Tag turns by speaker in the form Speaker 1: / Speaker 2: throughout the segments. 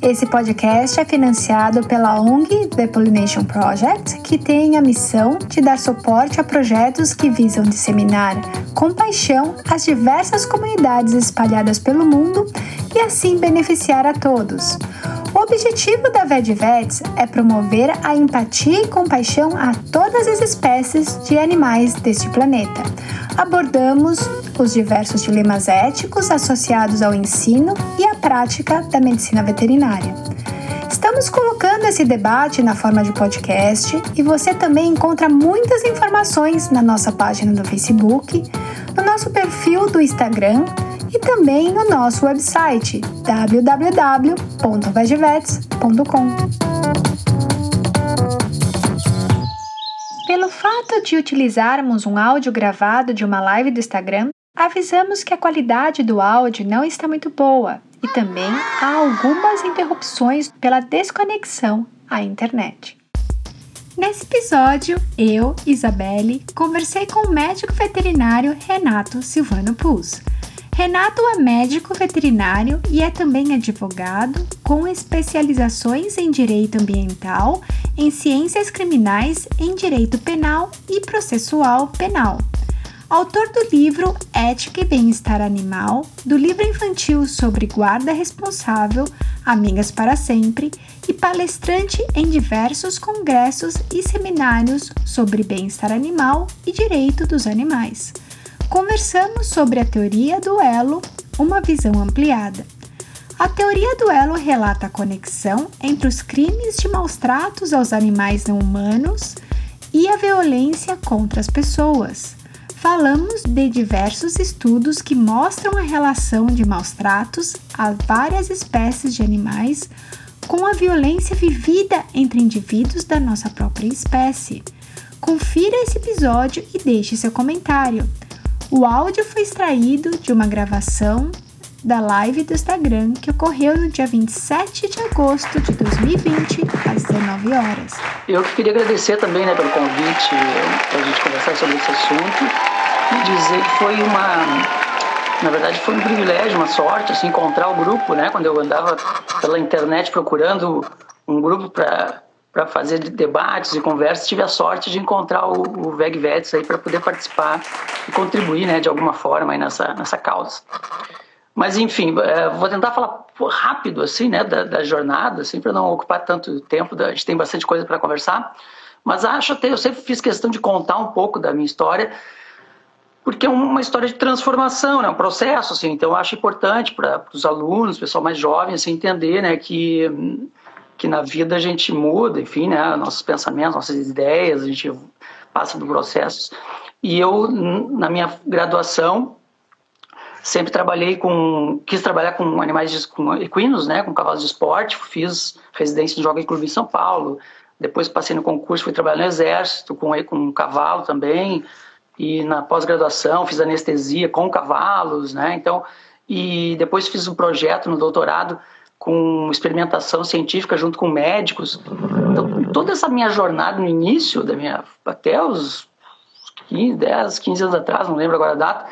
Speaker 1: Esse podcast é financiado pela ONG The Pollination Project, que tem a missão de dar suporte a projetos que visam disseminar com paixão as diversas comunidades espalhadas pelo mundo e assim beneficiar a todos. Objetivo da VetVets é promover a empatia e compaixão a todas as espécies de animais deste planeta. Abordamos os diversos dilemas éticos associados ao ensino e à prática da medicina veterinária. Estamos colocando esse debate na forma de podcast e você também encontra muitas informações na nossa página do Facebook, no nosso perfil do Instagram e também no nosso website www.vegevets.com. Pelo fato de utilizarmos um áudio gravado de uma live do Instagram, avisamos que a qualidade do áudio não está muito boa e também há algumas interrupções pela desconexão à internet. Nesse episódio, eu, Isabelle, conversei com o médico veterinário Renato Silvano Puz Renato é médico veterinário e é também advogado, com especializações em direito ambiental, em ciências criminais, em direito penal e processual penal. Autor do livro Ética e Bem-Estar Animal, do livro infantil sobre guarda responsável, Amigas para Sempre, e palestrante em diversos congressos e seminários sobre bem-estar animal e direito dos animais conversamos sobre a teoria do elo, uma visão ampliada. A teoria do elo relata a conexão entre os crimes de maus tratos aos animais não humanos e a violência contra as pessoas. Falamos de diversos estudos que mostram a relação de maus tratos a várias espécies de animais com a violência vivida entre indivíduos da nossa própria espécie. Confira esse episódio e deixe seu comentário. O áudio foi extraído de uma gravação da live do Instagram que ocorreu no dia 27 de agosto de 2020, às 19 horas.
Speaker 2: Eu queria agradecer também né, pelo convite para a gente conversar sobre esse assunto e dizer que foi uma. Na verdade, foi um privilégio, uma sorte, assim, encontrar o grupo, né? Quando eu andava pela internet procurando um grupo para para fazer debates e conversas, tive a sorte de encontrar o, o VEG Vets aí para poder participar e contribuir, né, de alguma forma aí nessa, nessa causa. Mas enfim, é, vou tentar falar rápido assim, né, da, da jornada, assim, para não ocupar tanto tempo. A gente tem bastante coisa para conversar, mas acho até eu sempre fiz questão de contar um pouco da minha história, porque é uma história de transformação, né, um processo, assim. Então eu acho importante para os alunos, pessoal mais jovem, assim, entender, né, que que na vida a gente muda, enfim, né, nossos pensamentos, nossas ideias, a gente passa por processos. E eu, na minha graduação, sempre trabalhei com, quis trabalhar com animais de, com equinos, né, com cavalos de esporte, fiz residência no Joga Clube em São Paulo, depois passei no concurso, fui trabalhar no exército com com cavalo também, e na pós-graduação fiz anestesia com cavalos, né, então, e depois fiz um projeto no doutorado com experimentação científica junto com médicos. Então, toda essa minha jornada no início, da minha, até os 15, 10, 15 anos atrás, não lembro agora a data,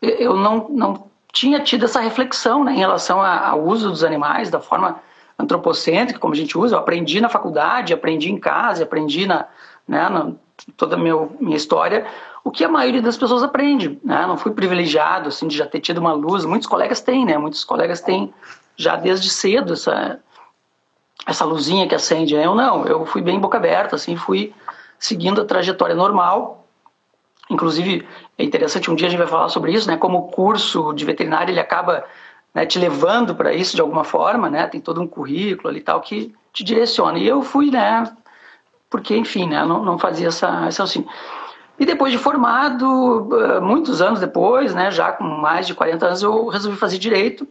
Speaker 2: eu não, não tinha tido essa reflexão né, em relação ao uso dos animais da forma antropocêntrica, como a gente usa. Eu aprendi na faculdade, aprendi em casa, aprendi na, né, na toda a minha, minha história, o que a maioria das pessoas aprende. Né? Não fui privilegiado assim, de já ter tido uma luz. Muitos colegas têm, né? muitos colegas têm já desde cedo essa, essa luzinha que acende. Eu não, eu fui bem boca aberta, assim, fui seguindo a trajetória normal. Inclusive, é interessante, um dia a gente vai falar sobre isso, né? Como o curso de veterinário ele acaba né, te levando para isso de alguma forma, né? Tem todo um currículo ali tal que te direciona. E eu fui, né? Porque, enfim, né? Não, não fazia essa, essa assim. E depois de formado, eh, muitos anos depois, né? Já com mais de 40 anos, eu resolvi fazer direito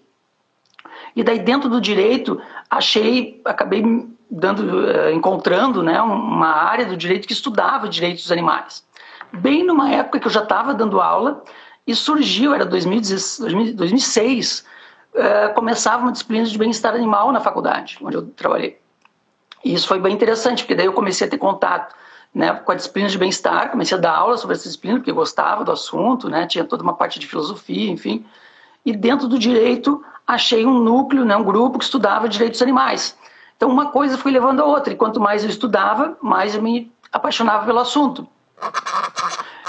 Speaker 2: e daí dentro do direito achei, acabei dando, eh, encontrando, né, uma área do direito que estudava direitos dos animais. Bem numa época que eu já estava dando aula e surgiu, era 2006, uh, começava uma disciplina de bem-estar animal na faculdade, onde eu trabalhei. E isso foi bem interessante, porque daí eu comecei a ter contato né, com a disciplina de bem-estar, comecei a dar aula sobre essa disciplina, porque gostava do assunto, né, tinha toda uma parte de filosofia, enfim. E dentro do direito, achei um núcleo, né, um grupo que estudava direitos animais. Então, uma coisa foi levando a outra, e quanto mais eu estudava, mais eu me apaixonava pelo assunto.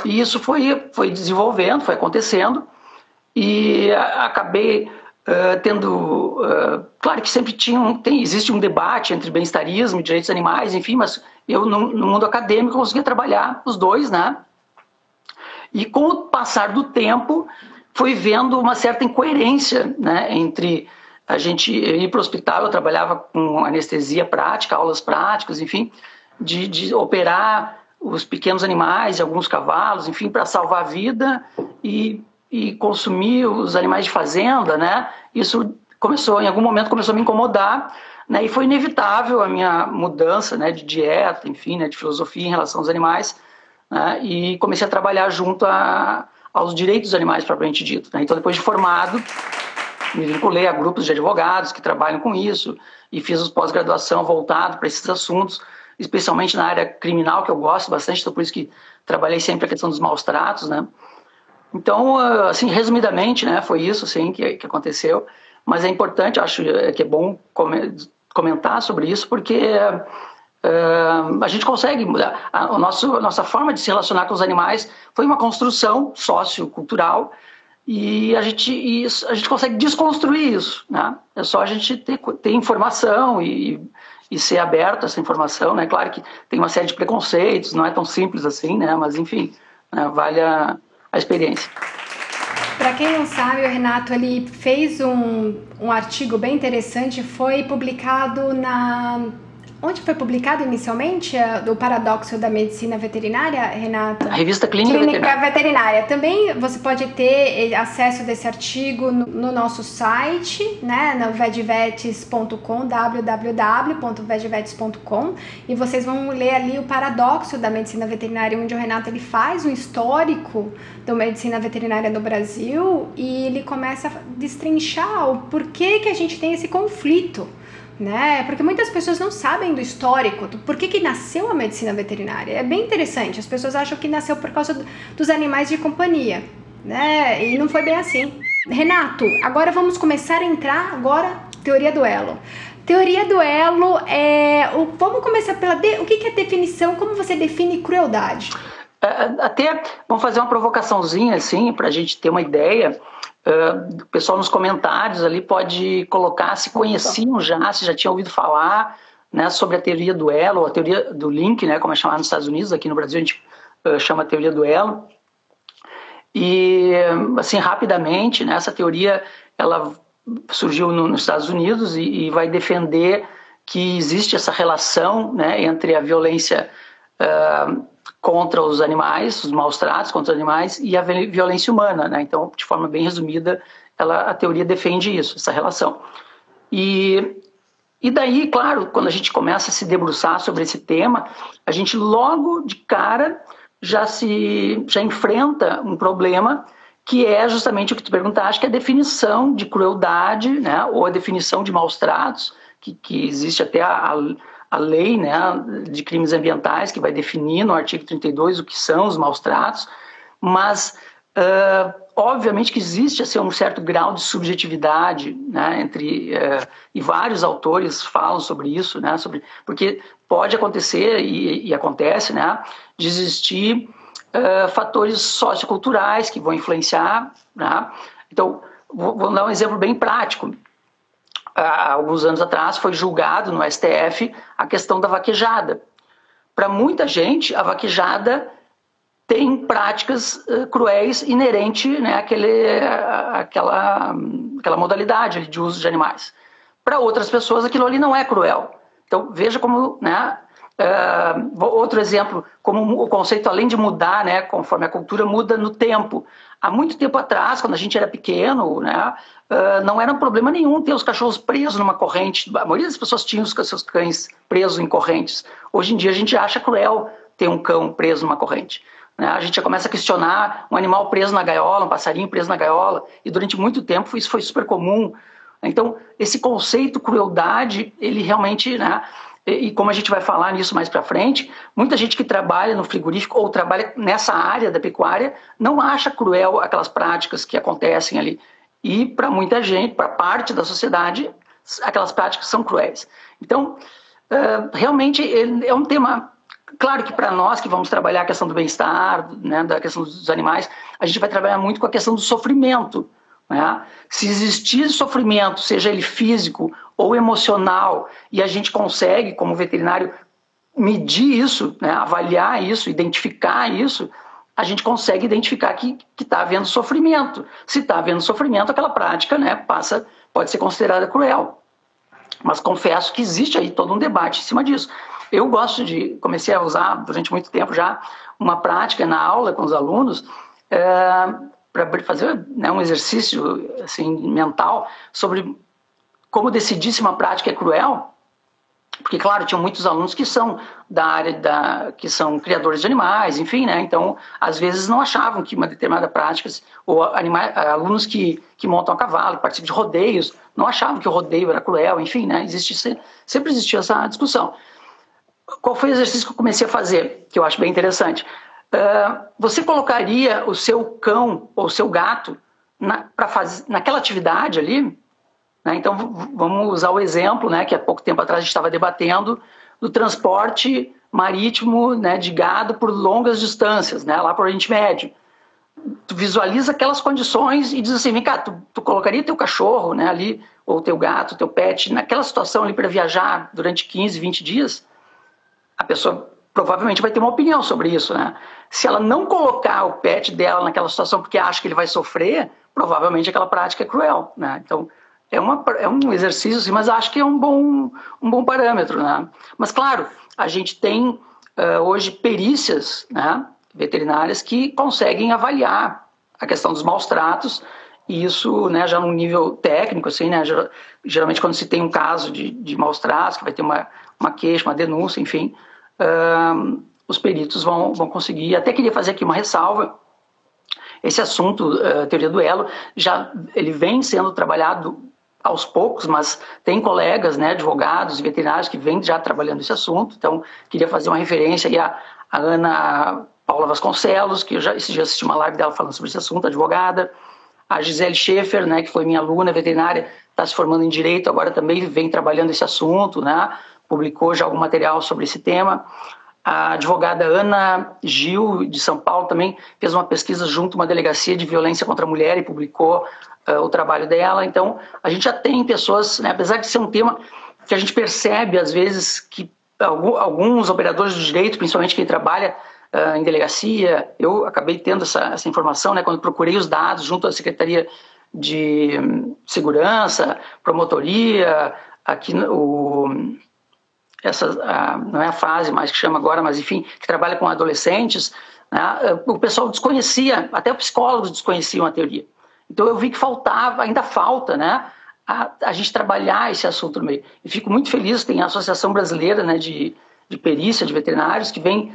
Speaker 2: E isso foi, foi desenvolvendo, foi acontecendo, e acabei uh, tendo. Uh, claro que sempre tinha um, tem, existe um debate entre bem-estarismo e direitos animais, enfim, mas eu, no, no mundo acadêmico, conseguia trabalhar os dois, né? E com o passar do tempo, fui vendo uma certa incoerência né, entre a gente ir para o hospital, eu trabalhava com anestesia prática, aulas práticas, enfim, de, de operar os pequenos animais, alguns cavalos, enfim, para salvar a vida e, e consumir os animais de fazenda, né? Isso começou, em algum momento, começou a me incomodar né? E foi inevitável a minha mudança né, de dieta, enfim, né, de filosofia em relação aos animais. Né? E comecei a trabalhar junto a, aos direitos dos animais, propriamente dito. Né? Então, depois de formado, me vinculei a grupos de advogados que trabalham com isso e fiz os pós-graduação voltado para esses assuntos, especialmente na área criminal, que eu gosto bastante, então por isso que trabalhei sempre a questão dos maus tratos, né? Então, assim, resumidamente, né, foi isso, assim, que, que aconteceu. Mas é importante, acho que é bom comentar sobre isso, porque a gente consegue mudar. A, a, nosso, a nossa forma de se relacionar com os animais foi uma construção sociocultural e a gente, e a gente consegue desconstruir isso. Né? É só a gente ter, ter informação e, e ser aberto a essa informação. Né? Claro que tem uma série de preconceitos, não é tão simples assim, né? mas enfim, né? vale a, a experiência.
Speaker 1: Para quem não sabe, o Renato ele fez um, um artigo bem interessante, foi publicado na Onde foi publicado inicialmente uh, o paradoxo da medicina veterinária, Renata?
Speaker 2: A revista Clínica, Clínica
Speaker 1: veterinária. veterinária. Também você pode ter eh, acesso desse artigo no, no nosso site, né, no vedvetes.com, www.vedvetes.com, e vocês vão ler ali o paradoxo da medicina veterinária, onde o Renato ele faz um histórico da medicina veterinária no Brasil e ele começa a destrinchar o porquê que a gente tem esse conflito né? Porque muitas pessoas não sabem do histórico, do por que, nasceu a medicina veterinária. É bem interessante, as pessoas acham que nasceu por causa dos animais de companhia, né? E não foi bem assim. Renato, agora vamos começar a entrar agora teoria do elo. Teoria do elo é. O, vamos começar pela. De, o que, que é definição? Como você define crueldade?
Speaker 2: É, até vamos fazer uma provocaçãozinha assim para a gente ter uma ideia. Uh, o pessoal nos comentários ali pode colocar se conheciam já, se já tinham ouvido falar né, sobre a teoria do elo, a teoria do link, né, como é chamado nos Estados Unidos, aqui no Brasil a gente uh, chama a teoria do elo. E, assim, rapidamente, né, essa teoria ela surgiu no, nos Estados Unidos e, e, vai defender que existe essa relação né, entre a violência uh, contra os animais, os maus tratos contra os animais e a violência humana. Né? Então, de forma bem resumida, ela, a teoria defende isso, essa relação. E, e daí, claro, quando a gente começa a se debruçar sobre esse tema, a gente logo de cara já se já enfrenta um problema que é justamente o que tu perguntaste, que é a definição de crueldade, né, ou a definição de maus tratos, que, que existe até a, a a lei né, de crimes ambientais, que vai definir no artigo 32 o que são os maus tratos, mas uh, obviamente que existe assim, um certo grau de subjetividade né, entre uh, e vários autores falam sobre isso, né, sobre porque pode acontecer e, e acontece, né, de existir uh, fatores socioculturais que vão influenciar, né, então vou, vou dar um exemplo bem prático há alguns anos atrás, foi julgado no STF a questão da vaquejada. Para muita gente, a vaquejada tem práticas uh, cruéis inerente né, àquele, àquela, àquela modalidade de uso de animais. Para outras pessoas, aquilo ali não é cruel. Então, veja como né, Uh, outro exemplo, como o conceito, além de mudar, né, conforme a cultura muda no tempo. Há muito tempo atrás, quando a gente era pequeno, né, uh, não era um problema nenhum ter os cachorros presos numa corrente. A maioria das pessoas tinham os seus cães presos em correntes. Hoje em dia a gente acha cruel ter um cão preso numa corrente. Né? A gente já começa a questionar um animal preso na gaiola, um passarinho preso na gaiola. E durante muito tempo isso foi super comum. Então, esse conceito crueldade, ele realmente, né, e como a gente vai falar nisso mais para frente, muita gente que trabalha no frigorífico ou trabalha nessa área da pecuária não acha cruel aquelas práticas que acontecem ali. E para muita gente, para parte da sociedade, aquelas práticas são cruéis. Então, realmente é um tema. Claro que para nós que vamos trabalhar a questão do bem-estar, né, da questão dos animais, a gente vai trabalhar muito com a questão do sofrimento. Né? Se existir sofrimento, seja ele físico ou emocional, e a gente consegue, como veterinário, medir isso, né, avaliar isso, identificar isso, a gente consegue identificar que está havendo sofrimento. Se está havendo sofrimento, aquela prática né, passa, pode ser considerada cruel. Mas confesso que existe aí todo um debate em cima disso. Eu gosto de, comecei a usar durante muito tempo já, uma prática na aula com os alunos, é, para fazer né, um exercício assim, mental sobre como decidir se uma prática é cruel, porque claro tinham muitos alunos que são da área da que são criadores de animais enfim né então às vezes não achavam que uma determinada prática ou animais, alunos que, que montam a cavalo participam de rodeios não achavam que o rodeio era cruel enfim né existe sempre existiu essa discussão. Qual foi o exercício que eu comecei a fazer que eu acho bem interessante você colocaria o seu cão ou o seu gato na, para fazer naquela atividade ali né? Então, vamos usar o exemplo, né, que há pouco tempo atrás a gente estava debatendo, do transporte marítimo né, de gado por longas distâncias, né, lá para o Oriente Médio. Tu visualiza aquelas condições e diz assim, vem cá, tu, tu colocaria teu cachorro né, ali, ou teu gato, teu pet, naquela situação ali para viajar durante 15, 20 dias? A pessoa provavelmente vai ter uma opinião sobre isso, né? Se ela não colocar o pet dela naquela situação porque acha que ele vai sofrer, provavelmente aquela prática é cruel, né? Então, é, uma, é um exercício, assim, mas acho que é um bom, um bom parâmetro. Né? Mas, claro, a gente tem uh, hoje perícias né, veterinárias que conseguem avaliar a questão dos maus tratos, e isso né, já num nível técnico, assim, né, geralmente quando se tem um caso de, de maus tratos, que vai ter uma, uma queixa, uma denúncia, enfim, uh, os peritos vão, vão conseguir. Até queria fazer aqui uma ressalva, esse assunto, uh, teoria do elo, já ele vem sendo trabalhado aos poucos, mas tem colegas, né, advogados e veterinários que vêm já trabalhando esse assunto. Então, queria fazer uma referência aí à, à Ana Paula Vasconcelos, que eu já, esse dia assisti uma live dela falando sobre esse assunto, advogada. A Gisele Schaefer, né, que foi minha aluna veterinária, está se formando em direito, agora também vem trabalhando esse assunto, né, publicou já algum material sobre esse tema. A advogada Ana Gil, de São Paulo, também fez uma pesquisa junto a uma delegacia de violência contra a mulher e publicou uh, o trabalho dela. Então, a gente já tem pessoas, né, apesar de ser um tema que a gente percebe, às vezes, que alguns operadores do direito, principalmente quem trabalha uh, em delegacia, eu acabei tendo essa, essa informação né, quando procurei os dados junto à Secretaria de hum, Segurança, Promotoria, aqui o essa não é a fase mais que chama agora, mas enfim, que trabalha com adolescentes, né, o pessoal desconhecia, até os psicólogos desconheciam a teoria. Então eu vi que faltava, ainda falta, né, a, a gente trabalhar esse assunto no meio. E fico muito feliz, tem a Associação Brasileira né, de, de Perícia, de Veterinários, que vem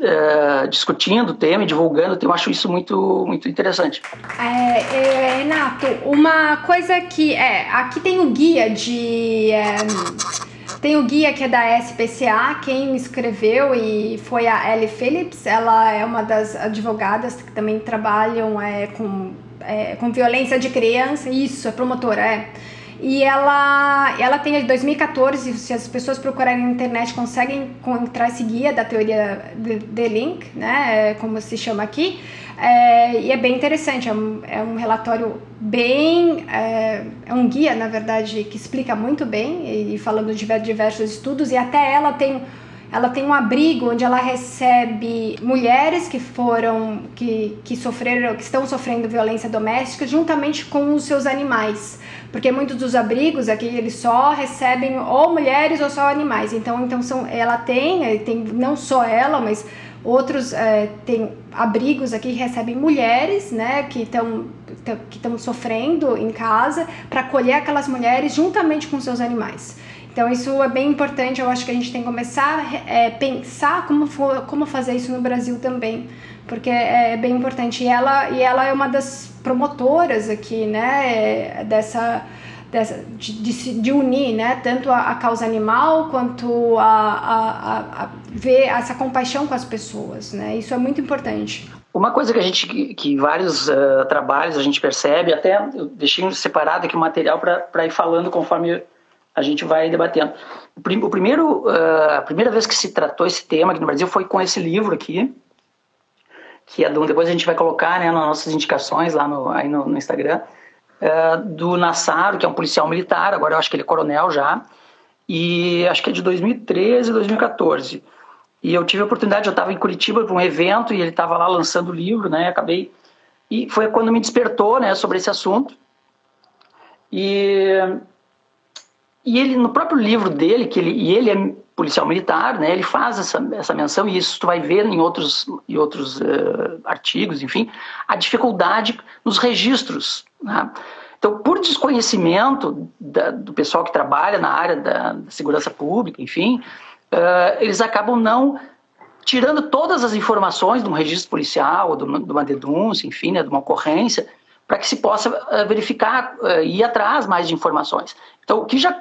Speaker 2: Uh, discutindo o tema e divulgando, eu acho isso muito, muito interessante.
Speaker 1: É, é, Renato, uma coisa que é, aqui tem o guia de é, tem o guia que é da SPCA, quem escreveu e foi a Ellie Phillips, ela é uma das advogadas que também trabalham é, com é, com violência de criança, isso, é promotora, é. E ela, ela tem de 2014, se as pessoas procurarem na internet, conseguem encontrar esse guia da teoria de, de Link, né, como se chama aqui, é, e é bem interessante, é um, é um relatório bem, é, é, um guia, na verdade, que explica muito bem, e falando de diversos estudos, e até ela tem ela tem um abrigo onde ela recebe mulheres que foram que, que sofreram que estão sofrendo violência doméstica juntamente com os seus animais. Porque muitos dos abrigos aqui eles só recebem ou mulheres ou só animais. Então então são ela tem tem não só ela mas outros é, tem abrigos aqui que recebem mulheres né que estão que estão sofrendo em casa para acolher aquelas mulheres juntamente com seus animais então isso é bem importante, eu acho que a gente tem que começar a é, pensar como, for, como fazer isso no Brasil também, porque é bem importante. E ela, e ela é uma das promotoras aqui, né, dessa, dessa, de, de, de, unir né, tanto a, a causa animal quanto a, a, a, ver essa compaixão com as pessoas. Né? Isso é muito importante.
Speaker 2: Uma coisa que a gente, que, que vários uh, trabalhos a gente percebe, até eu deixei separado aqui o material para ir falando conforme a gente vai debatendo. O, primeiro, uh, a primeira vez que se tratou esse tema aqui no Brasil foi com esse livro aqui, que é do, depois a gente vai colocar né, nas nossas indicações lá no, aí no, no Instagram, uh, do Nassaro, que é um policial militar, agora eu acho que ele é coronel já, e acho que é de 2013, 2014. E eu tive a oportunidade, eu estava em Curitiba para um evento e ele estava lá lançando o livro, né? Acabei e foi quando me despertou, né, sobre esse assunto. E e ele no próprio livro dele, que ele e ele é policial militar, né? Ele faz essa, essa menção e isso tu vai ver em outros em outros uh, artigos, enfim, a dificuldade nos registros, né? Então, por desconhecimento da, do pessoal que trabalha na área da, da segurança pública, enfim, uh, eles acabam não tirando todas as informações de um registro policial, de uma, de uma denúncia, enfim, né, de uma ocorrência, para que se possa uh, verificar e ir atrás mais de informações. Então, o que, já,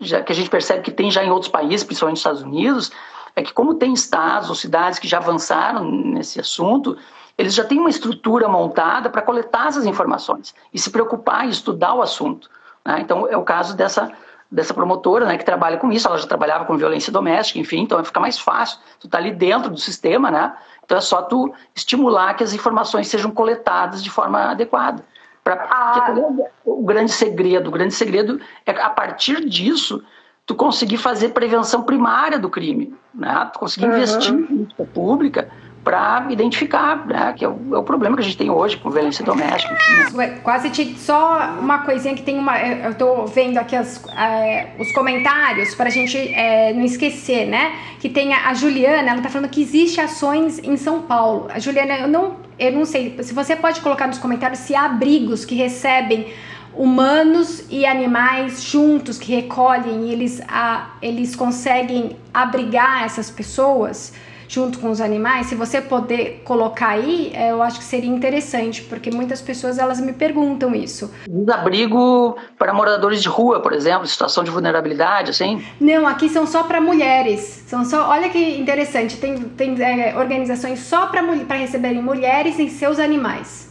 Speaker 2: já, que a gente percebe que tem já em outros países, principalmente nos Estados Unidos, é que como tem estados ou cidades que já avançaram nesse assunto, eles já têm uma estrutura montada para coletar essas informações e se preocupar em estudar o assunto. Né? Então, é o caso dessa dessa promotora, né, que trabalha com isso, ela já trabalhava com violência doméstica, enfim, então fica mais fácil, tu tá ali dentro do sistema, né, então é só tu estimular que as informações sejam coletadas de forma adequada. Pra, ah. É o grande segredo, o grande segredo é a partir disso tu conseguir fazer prevenção primária do crime, né, tu conseguir uhum. investir em política pública para identificar, né, que é o, é o, problema que a gente tem hoje com violência doméstica. Enfim?
Speaker 1: Quase te, só uma coisinha que tem uma, eu estou vendo aqui as, é, os comentários para a gente é, não esquecer, né? Que tem a, a Juliana, ela está falando que existe ações em São Paulo. A Juliana, eu não, eu não sei, se você pode colocar nos comentários se há abrigos que recebem humanos e animais juntos que recolhem eles, a, eles conseguem abrigar essas pessoas junto com os animais, se você poder colocar aí, é, eu acho que seria interessante, porque muitas pessoas elas me perguntam isso.
Speaker 2: Abrigo para moradores de rua, por exemplo, situação de vulnerabilidade, assim?
Speaker 1: Não, aqui são só para mulheres. São só, olha que interessante, tem, tem é, organizações só para receberem mulheres e seus animais.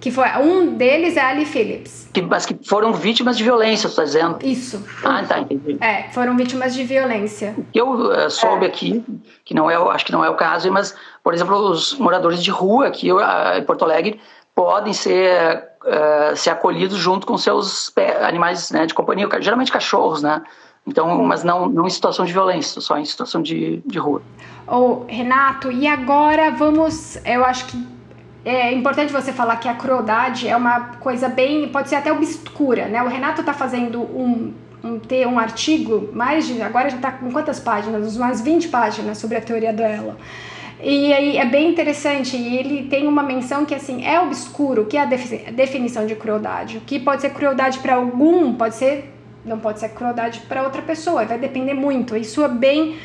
Speaker 1: Que foi um deles é Ali Phillips.
Speaker 2: Que, mas que foram vítimas de violência, você está dizendo?
Speaker 1: Isso.
Speaker 2: Ah, tá, entendi.
Speaker 1: É, foram vítimas de violência.
Speaker 2: Eu uh, soube é. aqui, que não é, acho que não é o caso, mas, por exemplo, os moradores de rua aqui em Porto Alegre podem ser, uh, ser acolhidos junto com seus animais né, de companhia, geralmente cachorros, né? Então, mas não, não em situação de violência, só em situação de, de rua.
Speaker 1: Ô, Renato, e agora vamos, eu acho que é importante você falar que a crueldade é uma coisa bem, pode ser até obscura, né? O Renato está fazendo um, um, ter um artigo, mais de, agora já está com quantas páginas? Umas 20 páginas sobre a teoria dela. E aí é bem interessante, e ele tem uma menção que assim, é obscuro, que é a definição de crueldade. O que pode ser crueldade para algum, pode ser não pode ser crueldade para outra pessoa, vai depender muito. Isso é bem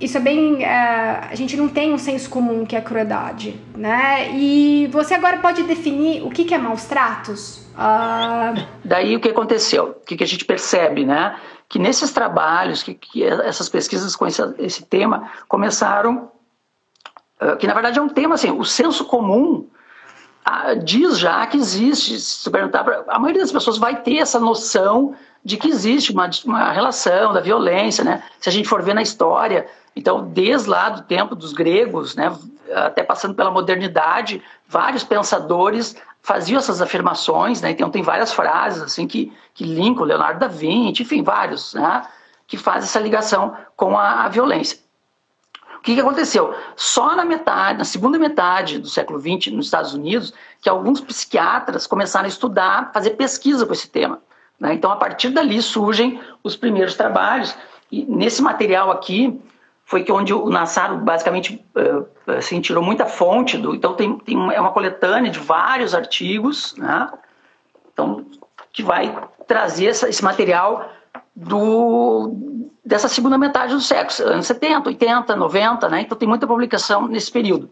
Speaker 1: isso é bem. Uh, a gente não tem um senso comum que é crueldade, né? E você agora pode definir o que, que é maus tratos? Uh...
Speaker 2: Daí o que aconteceu? O que, que a gente percebe, né? Que nesses trabalhos, que, que essas pesquisas com esse, esse tema começaram. Uh, que na verdade é um tema assim, o senso comum diz já que existe. Se perguntar, a maioria das pessoas vai ter essa noção de que existe uma, uma relação da violência, né? Se a gente for ver na história, então, desde lá do tempo dos gregos, né, até passando pela modernidade, vários pensadores faziam essas afirmações, né, então tem várias frases assim que, que linkam Leonardo da Vinci, enfim, vários, né, que fazem essa ligação com a, a violência. O que, que, aconteceu? Só na metade, na segunda metade do século XX, nos Estados Unidos, que alguns psiquiatras começaram a estudar, fazer pesquisa com esse tema. Né? Então, a partir dali surgem os primeiros trabalhos. E nesse material aqui, foi que onde o Nassaro basicamente eh, assim, tirou muita fonte do. Então tem, tem uma, é uma coletânea de vários artigos, né? Então que vai trazer essa, esse material do dessa segunda metade do século, anos 70, 80, 90, né? Então tem muita publicação nesse período.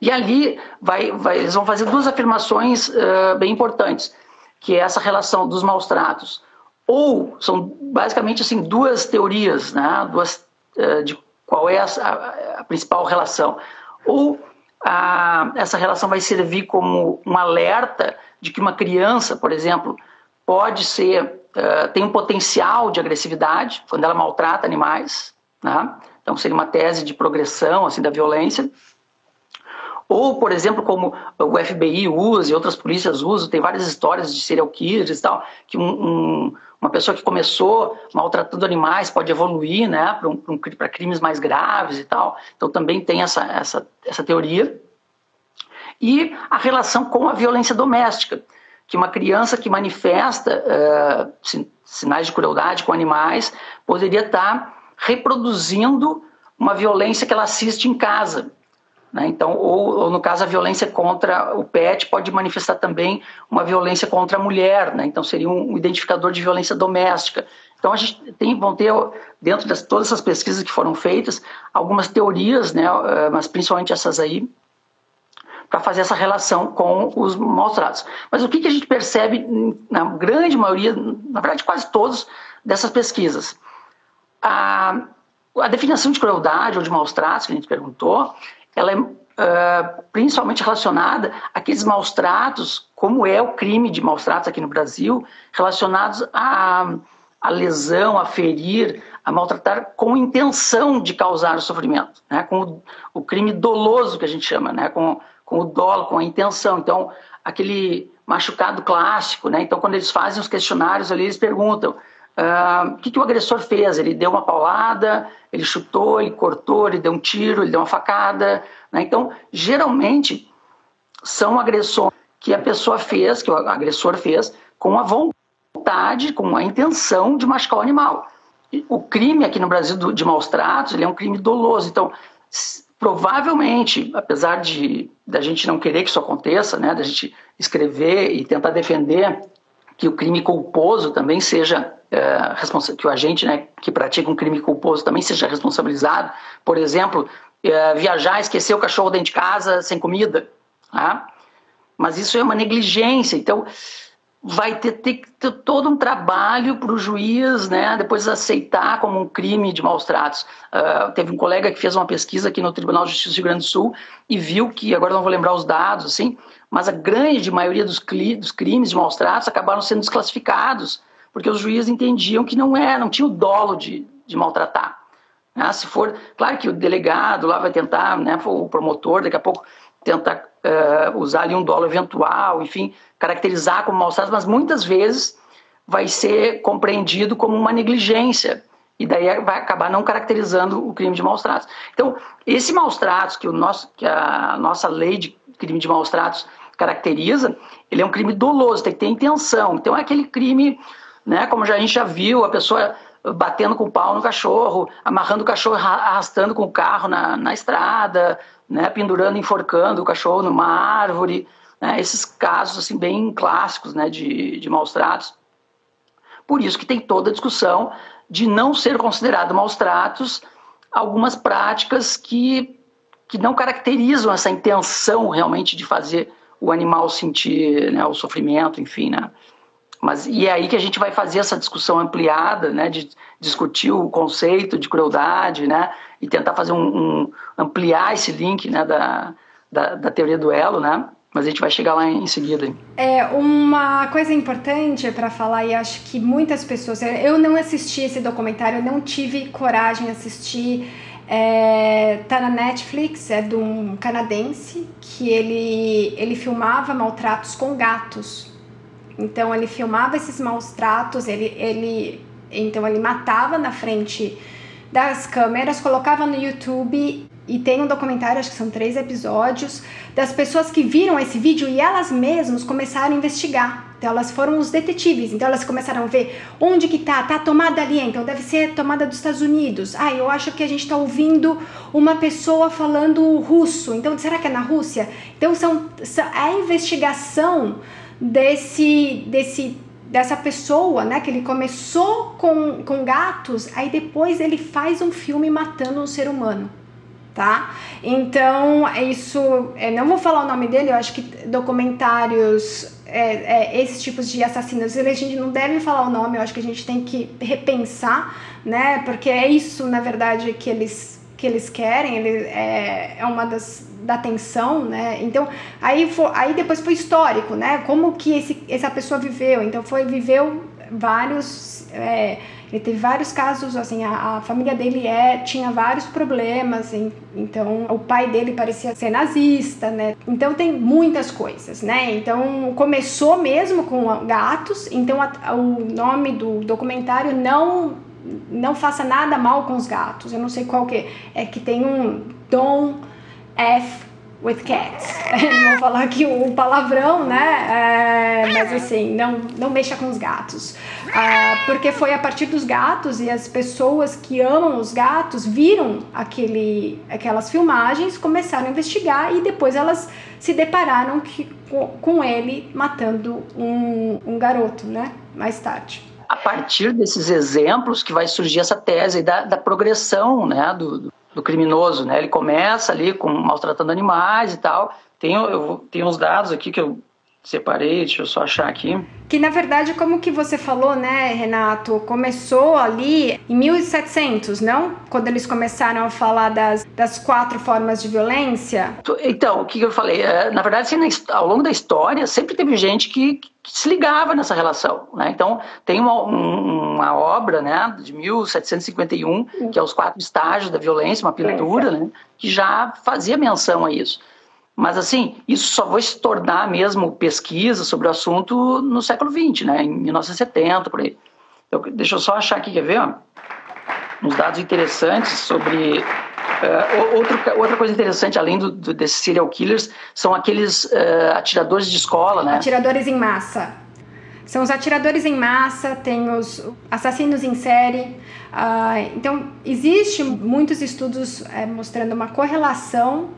Speaker 2: E ali vai, vai, eles vão fazer duas afirmações uh, bem importantes. que é essa relação dos maus tratos. Ou são basicamente assim duas teorias, né? duas, de qual é a, a, a principal relação. Ou a, essa relação vai servir como um alerta de que uma criança, por exemplo, pode ser, uh, tem um potencial de agressividade quando ela maltrata animais, né? então seria uma tese de progressão assim da violência. Ou, por exemplo, como o FBI usa e outras polícias usam, tem várias histórias de serial killers e tal, que um, um, uma pessoa que começou maltratando animais pode evoluir né, para um, crimes mais graves e tal. Então também tem essa, essa, essa teoria. E a relação com a violência doméstica, que uma criança que manifesta uh, sinais de crueldade com animais poderia estar reproduzindo uma violência que ela assiste em casa. Né? Então, ou, ou, no caso, a violência contra o pet pode manifestar também uma violência contra a mulher, né? então seria um identificador de violência doméstica. Então, a gente tem, vão ter, dentro de todas essas pesquisas que foram feitas, algumas teorias, né? Eh, mas principalmente essas aí, para fazer essa relação com os maus tratos. Mas o que, que a gente percebe na grande maioria, na verdade quase todas dessas pesquisas? A, a definição de crueldade ou de maus tratos que a gente perguntou, ela é uh, principalmente relacionada àqueles maus tratos, como é o crime de maus tratos aqui no Brasil, relacionados a, a lesão, a ferir, a maltratar com intenção de causar o sofrimento, né? com o, o, crime doloso que a gente chama, né? com, com o dolo, com a intenção. Então, aquele machucado clássico, né? Então, quando eles fazem os questionários ali, eles perguntam Uh, o que, que, o agressor fez? Ele deu uma paulada, ele chutou, ele cortou, ele deu um tiro, ele deu uma facada. Né? Então, geralmente, são agressões que a pessoa fez, que o agressor fez, com a vontade, com a intenção de machucar o animal. O crime aqui no Brasil de maus tratos, ele é um crime doloso. Então, provavelmente, apesar de da gente não querer que isso aconteça, né, da gente escrever e tentar defender que o crime culposo também seja é, que o agente né, que pratica um crime culposo também seja responsabilizado. Por exemplo, é, viajar, esquecer o cachorro dentro de casa sem comida. Tá? Mas isso é uma negligência. Então, vai ter, ter, ter todo um trabalho para o juiz né, depois aceitar como um crime de maus tratos. Uh, teve um colega que fez uma pesquisa aqui no Tribunal de Justiça do Rio Grande do Sul e viu que, agora não vou lembrar os dados, assim, mas a grande maioria dos, dos crimes de maus tratos acabaram sendo desclassificados porque os juízes entendiam que não é, não tinha o dolo de, de maltratar. Né? Se for, claro que o delegado lá vai tentar, né, o promotor, daqui a pouco tentar uh, usar ali um dolo eventual, enfim, caracterizar como maus tratos, mas muitas vezes vai ser compreendido como uma negligência e daí vai acabar não caracterizando o crime de maus tratos. Então, esse maus tratos que, o nosso, que a nossa lei de crime de maus tratos caracteriza, ele é um crime doloso, tem que ter intenção. Então, é aquele crime né? Como já, a gente já viu, a pessoa batendo com o pau no cachorro, amarrando o cachorro, arrastando com o carro na, na estrada, né? pendurando, enforcando o cachorro numa árvore. Né? Esses casos assim, bem clássicos né? de, de maus tratos. Por isso que tem toda a discussão de não ser considerado maus tratos algumas práticas que, que não caracterizam essa intenção realmente de fazer o animal sentir né, o sofrimento, enfim, né? Mas e é aí que a gente vai fazer essa discussão ampliada, né, de discutir o conceito de crueldade, né, e tentar fazer um, um ampliar esse link, né, da, da, da, teoria do elo, né. Mas a gente vai chegar lá em seguida.
Speaker 1: É uma coisa importante para falar e acho que muitas pessoas, eu não assisti esse documentário, eu não tive coragem de assistir. É, tá na Netflix, é de um canadense que ele, ele filmava maltratos com gatos então ele filmava esses maus tratos, ele, ele então ele matava na frente das câmeras, colocava no YouTube e tem um documentário, acho que são três episódios, das pessoas que viram esse vídeo e elas mesmas começaram a investigar. Então elas foram os detetives, então elas começaram a ver onde que tá, tá a tomada ali, então deve ser tomada dos Estados Unidos. Ah, eu acho que a gente está ouvindo uma pessoa falando russo, então será que é na Rússia? Então são, são a investigação desse, desse dessa pessoa, né? Que ele começou com, com gatos, aí depois ele faz um filme matando um ser humano, tá? Então, isso, eu não vou falar o nome dele, eu acho que documentários é, é, esses tipos de assassinos. A gente não deve falar o nome, eu acho que a gente tem que repensar, né? Porque é isso, na verdade, que eles, eles querem, ele, é, é uma das da atenção, né? Então, aí, for, aí depois foi histórico, né? Como que esse, essa pessoa viveu. Então, foi viveu vários... É, ele teve vários casos, assim, a, a, família dele é, tinha vários problemas, em, então o pai dele parecia ser nazista, né? Então tem muitas coisas, né? Então começou mesmo com gatos, então a, o nome do documentário não não faça nada mal com os gatos. Eu não sei qual que é, é que tem um Dom F with cats. vou falar aqui o palavrão, né? É, mas assim, não, não mexa com os gatos. Ah, porque foi a partir dos gatos e as pessoas que amam os gatos viram aquele, aquelas filmagens, começaram a investigar e depois elas se depararam que, com, com ele matando um, um garoto, né? Mais tarde
Speaker 2: a partir desses exemplos que vai surgir essa tese da, da progressão né, do, do criminoso, né? Ele começa ali com maltratando animais e tal. Tem, eu, tem uns dados aqui que eu separei, deixa eu só achar aqui.
Speaker 1: Que na verdade, como que você falou, né, Renato, começou ali em 1700, não? Quando eles começaram a falar das, das quatro formas de violência?
Speaker 2: Então, o que eu falei? É, na verdade, assim, ao longo da história, sempre teve gente que, que se ligava nessa relação, né? Então, tem uma, uma obra, né, de 1751, Sim. que é Os Quatro Estágios da Violência, uma pintura, né, que já fazia menção a isso. Mas, assim, isso só vai se tornar mesmo pesquisa sobre o assunto no século XX, né? em 1970, por aí. Então, deixa eu só achar aqui, quer ver? Ó? Uns dados interessantes sobre. Uh, outro, outra coisa interessante, além do, do, desses serial killers, são aqueles uh, atiradores de escola, né?
Speaker 1: Atiradores em massa. São os atiradores em massa, tem os assassinos em série. Uh, então, existe muitos estudos eh, mostrando uma correlação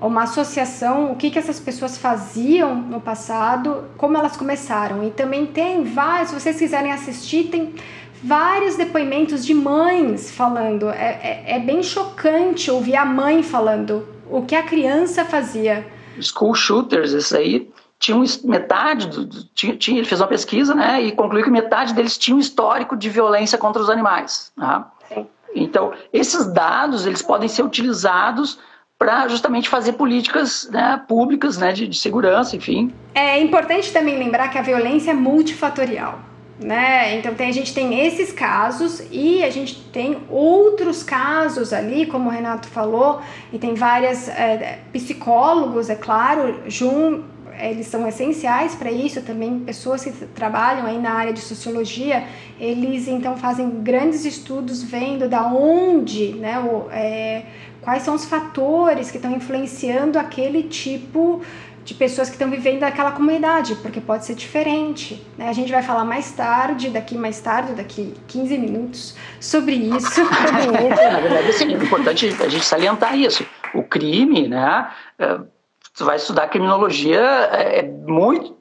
Speaker 1: uma associação, o que, que essas pessoas faziam no passado, como elas começaram. E também tem vários, se vocês quiserem assistir, tem vários depoimentos de mães falando. É, é, é bem chocante ouvir a mãe falando o que a criança fazia.
Speaker 2: School shooters, isso aí, tinham metade do, tinha, tinha, ele fez uma pesquisa, né, e concluiu que metade deles tinha um histórico de violência contra os animais. Tá? Então, esses dados eles podem ser utilizados para justamente fazer políticas né, públicas né, de, de segurança, enfim.
Speaker 1: É importante também lembrar que a violência é multifatorial. Né? Então tem, a gente tem esses casos e a gente tem outros casos ali, como o Renato falou, e tem várias é, psicólogos, é claro, jun, eles são essenciais para isso também, pessoas que trabalham aí na área de sociologia, eles então fazem grandes estudos vendo da onde, né, o, é, quais são os fatores que estão influenciando aquele tipo de pessoas que estão vivendo aquela comunidade, porque pode ser diferente. Né? A gente vai falar mais tarde, daqui mais tarde, daqui 15 minutos, sobre isso.
Speaker 2: Na verdade, assim, é importante a gente salientar isso. O crime, né? É, tu vai estudar criminologia, é, é muito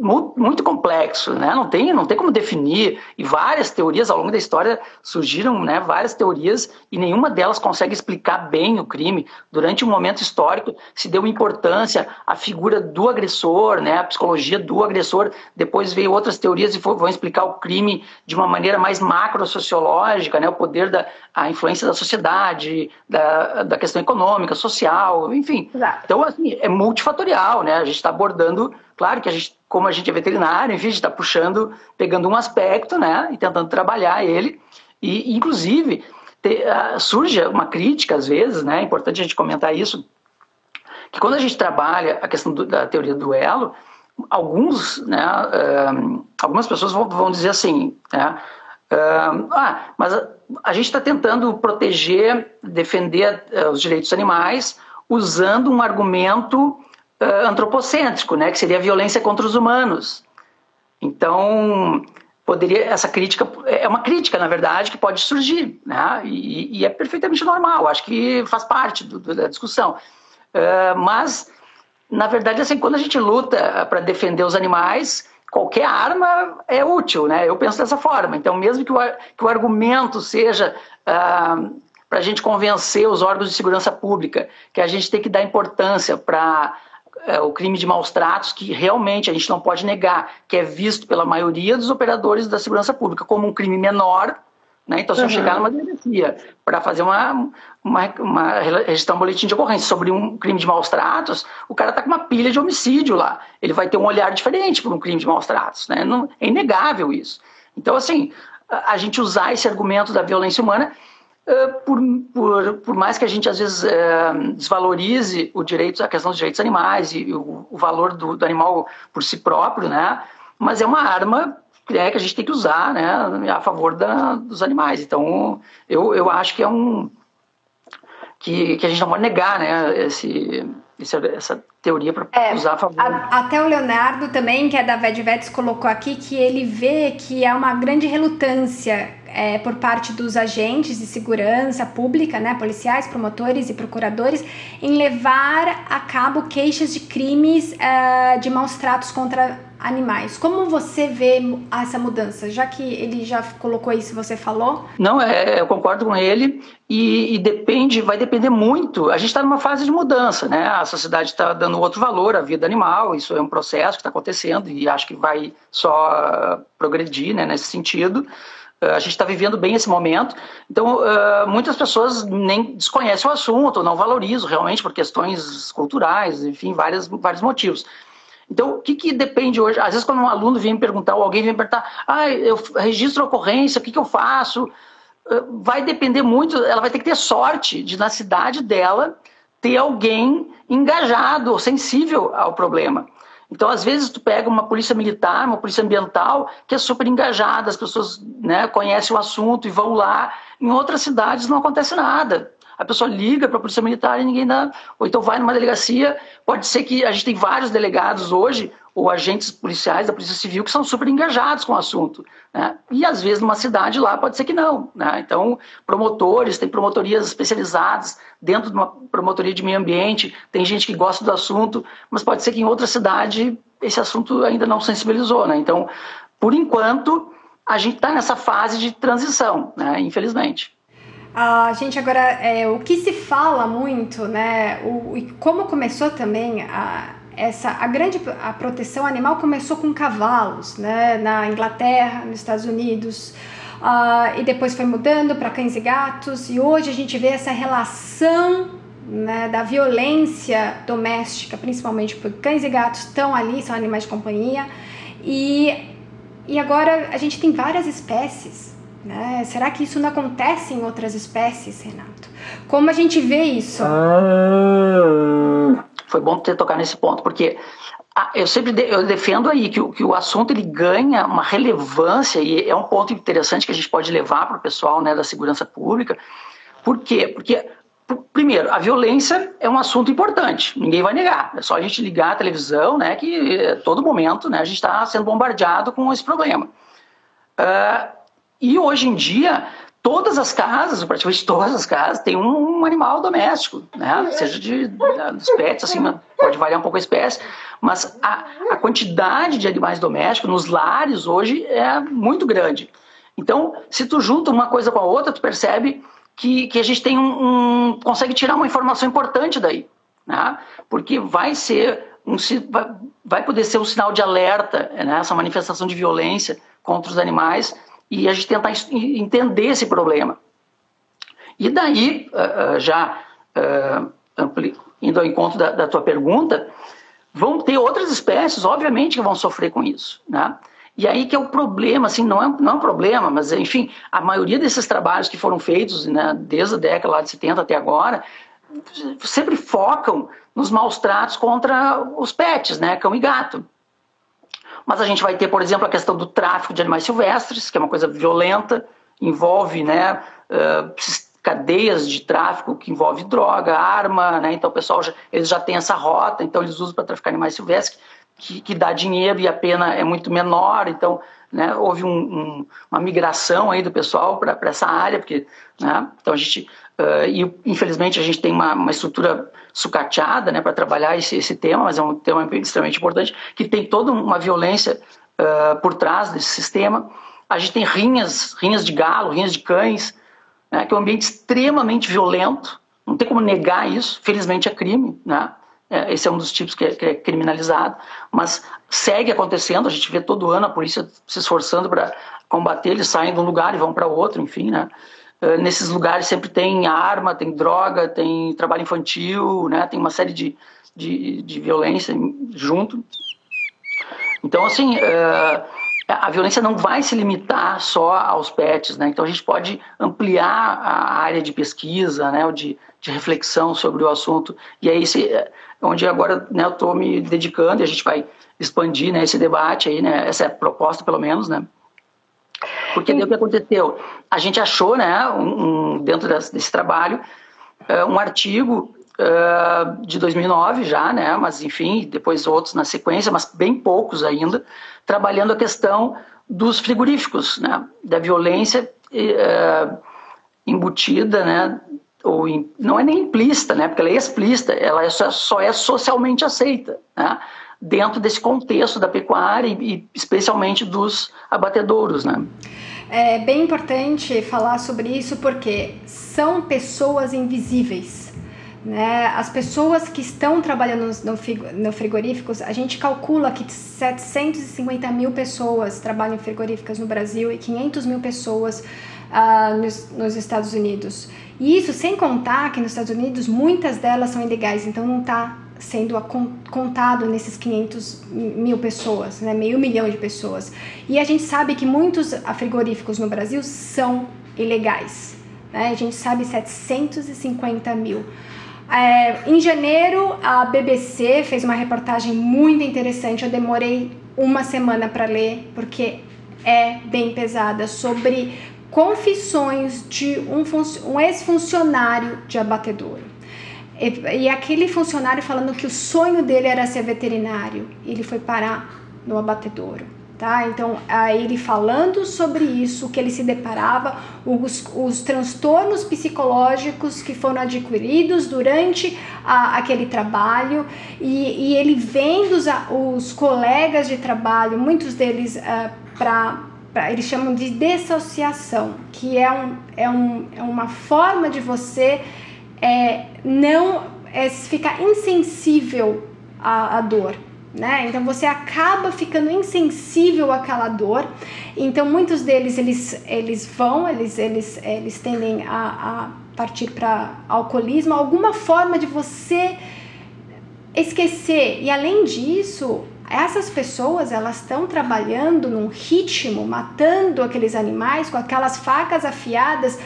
Speaker 2: muito complexo, né? Não tem, não tem como definir e várias teorias ao longo da história surgiram, né? Várias teorias e nenhuma delas consegue explicar bem o crime. Durante um momento histórico se deu importância à figura do agressor, né? A psicologia do agressor. Depois veio outras teorias e vão explicar o crime de uma maneira mais macro sociológica, né? O poder da a influência da sociedade, da, da questão econômica, social, enfim. Exato. Então assim é multifatorial, né? A gente está abordando Claro que a gente, como a gente é veterinário, enfim, a gente está puxando, pegando um aspecto, né, e tentando trabalhar ele. E, inclusive, te, uh, surge uma crítica às vezes, né, é importante a gente comentar isso, que quando a gente trabalha a questão do, da teoria do duelo, alguns, né, uh, algumas pessoas vão, vão dizer assim, né, uh, ah, mas a, a gente está tentando proteger, defender os direitos animais usando um argumento uh, antropocêntrico, né, que seria a violência contra os humanos. Então, poderia essa crítica é uma crítica, na verdade, que pode surgir, né, e, e é perfeitamente normal. Acho que faz parte do, do, da discussão. Uh, mas, na verdade, assim, quando a gente luta para defender os animais, qualquer arma é útil, né? Eu penso dessa forma. Então, mesmo que o, que o argumento seja para a gente convencer os órgãos de segurança pública que a gente tem que dar importância para é, o crime de maus tratos, que realmente a gente não pode negar, que é visto pela maioria dos operadores da segurança pública como um crime menor. Né? Então, se uhum. eu chegar numa delegacia para fazer uma, uma, uma registrar um boletim de ocorrência sobre um crime de maus tratos, o cara está com uma pilha de homicídio lá. Ele vai ter um olhar diferente para um crime de maus tratos. Né? Não, é inegável isso. Então, assim, a, gente usar esse argumento da violência humana por, por, por, mais que a gente às vezes é, desvalorize o direito, a questão dos direitos animais e o, o valor do, do, animal por si próprio, né? Mas é uma arma é, que a gente tem que usar, né, a favor da, dos animais. Então, eu, eu acho que é um que, que a gente não pode negar, né, esse, essa teoria para é, usar a favor. A,
Speaker 1: até o Leonardo também, que é da Vedvets, colocou aqui que ele vê que há uma grande relutância é, por parte dos agentes de segurança pública, né, policiais, promotores e procuradores, em levar a cabo queixas de crimes uh, de maus tratos contra animais. Como você vê essa mudança? Já que ele já colocou isso, você falou?
Speaker 2: Não, é, eu concordo com ele e, e depende, vai depender muito. A gente está numa fase de mudança, né? A sociedade está dando outro valor à vida animal. Isso é um processo que está acontecendo e acho que vai só progredir, né, nesse sentido. A gente está vivendo bem esse momento, então uh, muitas pessoas nem desconhecem o assunto, não valorizam realmente por questões culturais, enfim, vários, vários motivos. Então, o que, que depende hoje? Às vezes, quando um aluno vem me perguntar, ou alguém vem me perguntar, ah, eu registro a ocorrência, o que, que eu faço? Vai depender muito, ela vai ter que ter sorte de, na cidade dela, ter alguém engajado sensível ao problema. Então, às vezes, tu pega uma polícia militar, uma polícia ambiental, que é super engajada, as pessoas né, conhecem o assunto e vão lá. Em outras cidades não acontece nada a pessoa liga para a polícia militar e ninguém dá. Ou então vai numa delegacia, pode ser que a gente tem vários delegados hoje, ou agentes policiais da Polícia Civil, que são super engajados com o assunto. Né? E às vezes numa cidade lá pode ser que não. Né? Então, promotores, tem promotorias especializadas dentro de uma promotoria de meio ambiente, tem gente que gosta do assunto, mas pode ser que em outra cidade esse assunto ainda não sensibilizou. Né? Então, por enquanto, a gente está nessa fase de transição, né? infelizmente.
Speaker 1: A gente agora, é, o que se fala muito, né, o, e como começou também a, essa, a grande a proteção animal começou com cavalos, né, na Inglaterra, nos Estados Unidos, uh, e depois foi mudando para cães e gatos, e hoje a gente vê essa relação né, da violência doméstica, principalmente porque cães e gatos estão ali, são animais de companhia, e, e agora a gente tem várias espécies né? Será que isso não acontece em outras espécies, Renato? Como a gente vê isso?
Speaker 2: Ah, foi bom ter tocar nesse ponto, porque ah, eu sempre de, eu defendo aí que, que o assunto ele ganha uma relevância e é um ponto interessante que a gente pode levar para o pessoal né, da segurança pública. Por quê? Porque Primeiro, a violência é um assunto importante, ninguém vai negar. É só a gente ligar a televisão, né, que eh, todo momento né, a gente está sendo bombardeado com esse problema. Uh, e hoje em dia, todas as casas, praticamente todas as casas, tem um, um animal doméstico, né? Seja de, dos pets, assim, pode variar um pouco a espécie, mas a, a quantidade de animais domésticos nos lares hoje é muito grande. Então, se tu junta uma coisa com a outra, tu percebe que, que a gente tem um, um consegue tirar uma informação importante daí, né? Porque vai ser um, vai, vai poder ser um sinal de alerta, né? Essa manifestação de violência contra os animais e a gente tentar entender esse problema. E daí, eh, eh, já eh, indo ao encontro da, tua pergunta, vão ter outras espécies, obviamente, que vão sofrer com isso, né? E aí que é o problema, assim, não é, não é um problema, mas enfim, a maioria desses trabalhos que foram feitos né, desde a década lá de 70 até agora, sempre focam nos maus tratos contra os pets, né, cão e gato. Mas a gente vai ter, por exemplo, a questão do tráfico de animais silvestres, que é uma coisa violenta, envolve né, uh, cadeias de tráfico que envolve droga, arma, né? então o pessoal já, eles já têm essa rota, então eles usam para traficar animais silvestres, que, que dá dinheiro e a pena é muito menor, então né, houve um, um, uma migração aí do pessoal para essa área, porque, né, então a gente, uh, e infelizmente a gente tem uma, uma estrutura sucateada né, para trabalhar esse, esse tema, mas é um tema extremamente importante, que tem toda uma violência uh, por trás desse sistema. A gente tem rinhas, rinhas de galo, rinhas de cães, né, que é um ambiente extremamente violento, não tem como negar isso, felizmente é crime, né? é, esse é um dos tipos que é, que é, criminalizado, mas segue acontecendo, a gente vê todo ano a polícia se esforçando para combater, eles saem de um lugar e vão para outro, enfim, né? Uh, nesses lugares sempre tem arma, tem droga, tem trabalho infantil, né? Tem uma série de, de, de violência junto. Então, assim, uh, a violência não vai se limitar só aos pets, né? Então a gente pode ampliar a área de pesquisa, né, de, de reflexão sobre o assunto. E é esse onde agora né, eu estou me dedicando e a gente vai expandir né, esse debate aí, né? Essa é a proposta, pelo menos, né? Porque daí o que aconteceu? A gente achou, né, um, dentro desse, desse trabalho, uh, um artigo uh, de 2009 já, né, mas enfim, depois outros na sequência, mas bem poucos ainda, trabalhando a questão dos frigoríficos, né, da violência uh, embutida, né, ou in, não é nem implícita, né, porque ela é explícita, ela é só, só é socialmente aceita, né, dentro desse contexto da pecuária e, e especialmente dos abatedouros, né.
Speaker 1: É bem importante falar sobre isso porque são pessoas invisíveis né? As pessoas que estão trabalhando no, frigoríficos, a gente calcula que 750 mil pessoas trabalham em frigoríficas no Brasil e 500 mil pessoas uh, nos, nos, Estados Unidos. E isso sem contar que nos Estados Unidos muitas delas são ilegais, então não está sendo contado nesses 500 mil pessoas, né? meio milhão de pessoas. E a gente sabe que muitos frigoríficos no Brasil são ilegais. Né? A gente sabe 750 mil. É, em janeiro, a BBC fez uma reportagem muito interessante. Eu demorei uma semana para ler, porque é bem pesada, sobre confissões de um, um ex-funcionário de abatedouro. E, aquele funcionário falando que o sonho dele era ser veterinário. Ele foi parar no abatedouro tá? Então, ele falando sobre isso, que ele se deparava, os, os transtornos psicológicos que foram adquiridos durante a, aquele trabalho, e, e, ele vendo os, os colegas de trabalho, muitos deles uh, ah, para eles chamam de dissociação, que é, um, é, um, é uma forma de você é, não é, ficar insensível à, à dor né? Então você acaba ficando insensível àquela dor. Então muitos deles eles, eles vão, eles, eles, eles tendem a, a partir para alcoolismo, alguma forma de você esquecer. E além disso, essas pessoas elas estão trabalhando num ritmo, matando aqueles animais com aquelas facas afiadas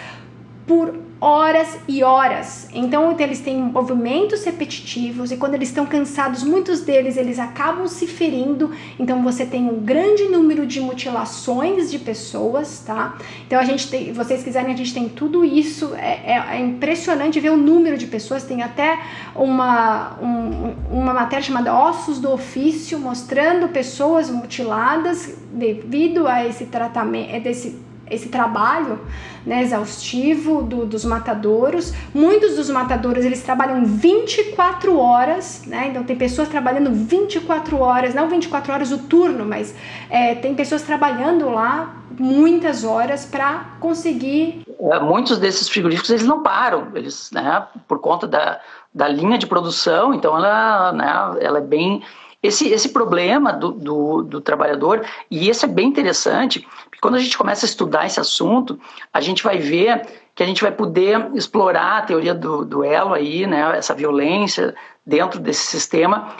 Speaker 1: por horas e horas. Então eles têm movimentos repetitivos e quando eles estão cansados, muitos deles eles acabam se ferindo. Então você tem um grande número de mutilações de pessoas, tá? Então a gente tem, vocês quiserem, a gente tem tudo isso. É, é, é impressionante ver o número de pessoas. Tem até uma, um, uma matéria chamada Ossos do Ofício mostrando pessoas mutiladas devido a esse tratamento, desse esse trabalho né, exaustivo do, dos matadouros. Muitos dos matadouros eles trabalham 24 horas, né? Então tem pessoas trabalhando 24 horas, não 24 horas o turno, mas é, tem pessoas trabalhando lá muitas horas para conseguir.
Speaker 2: É, muitos desses frigoríficos eles não param, eles, né, por conta da, da linha de produção, então ela, né, ela é bem esse, esse problema do, do, do, trabalhador, e esse é bem interessante, porque quando a gente começa a estudar esse assunto, a gente vai ver que a gente vai poder explorar a teoria do, do elo aí, né, essa violência dentro desse sistema,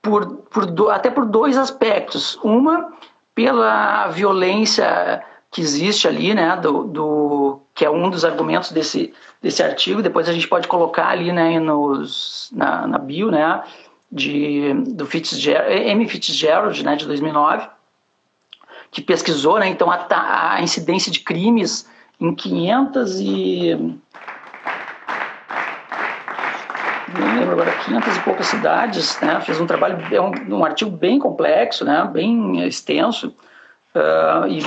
Speaker 2: por, por do, até por dois aspectos. Uma, pela violência que existe ali, né, do, do, que é um dos argumentos desse, desse artigo, depois a gente pode colocar ali né, nos, na, na bio, né, de, do Fitzgerald, M. Fitzgerald, né, de 2009, que pesquisou, né, então, a, a incidência de crimes em 500 e... não lembro agora, 500 e poucas cidades, né, fez um trabalho, é um, um artigo bem complexo, né, bem extenso, uh, e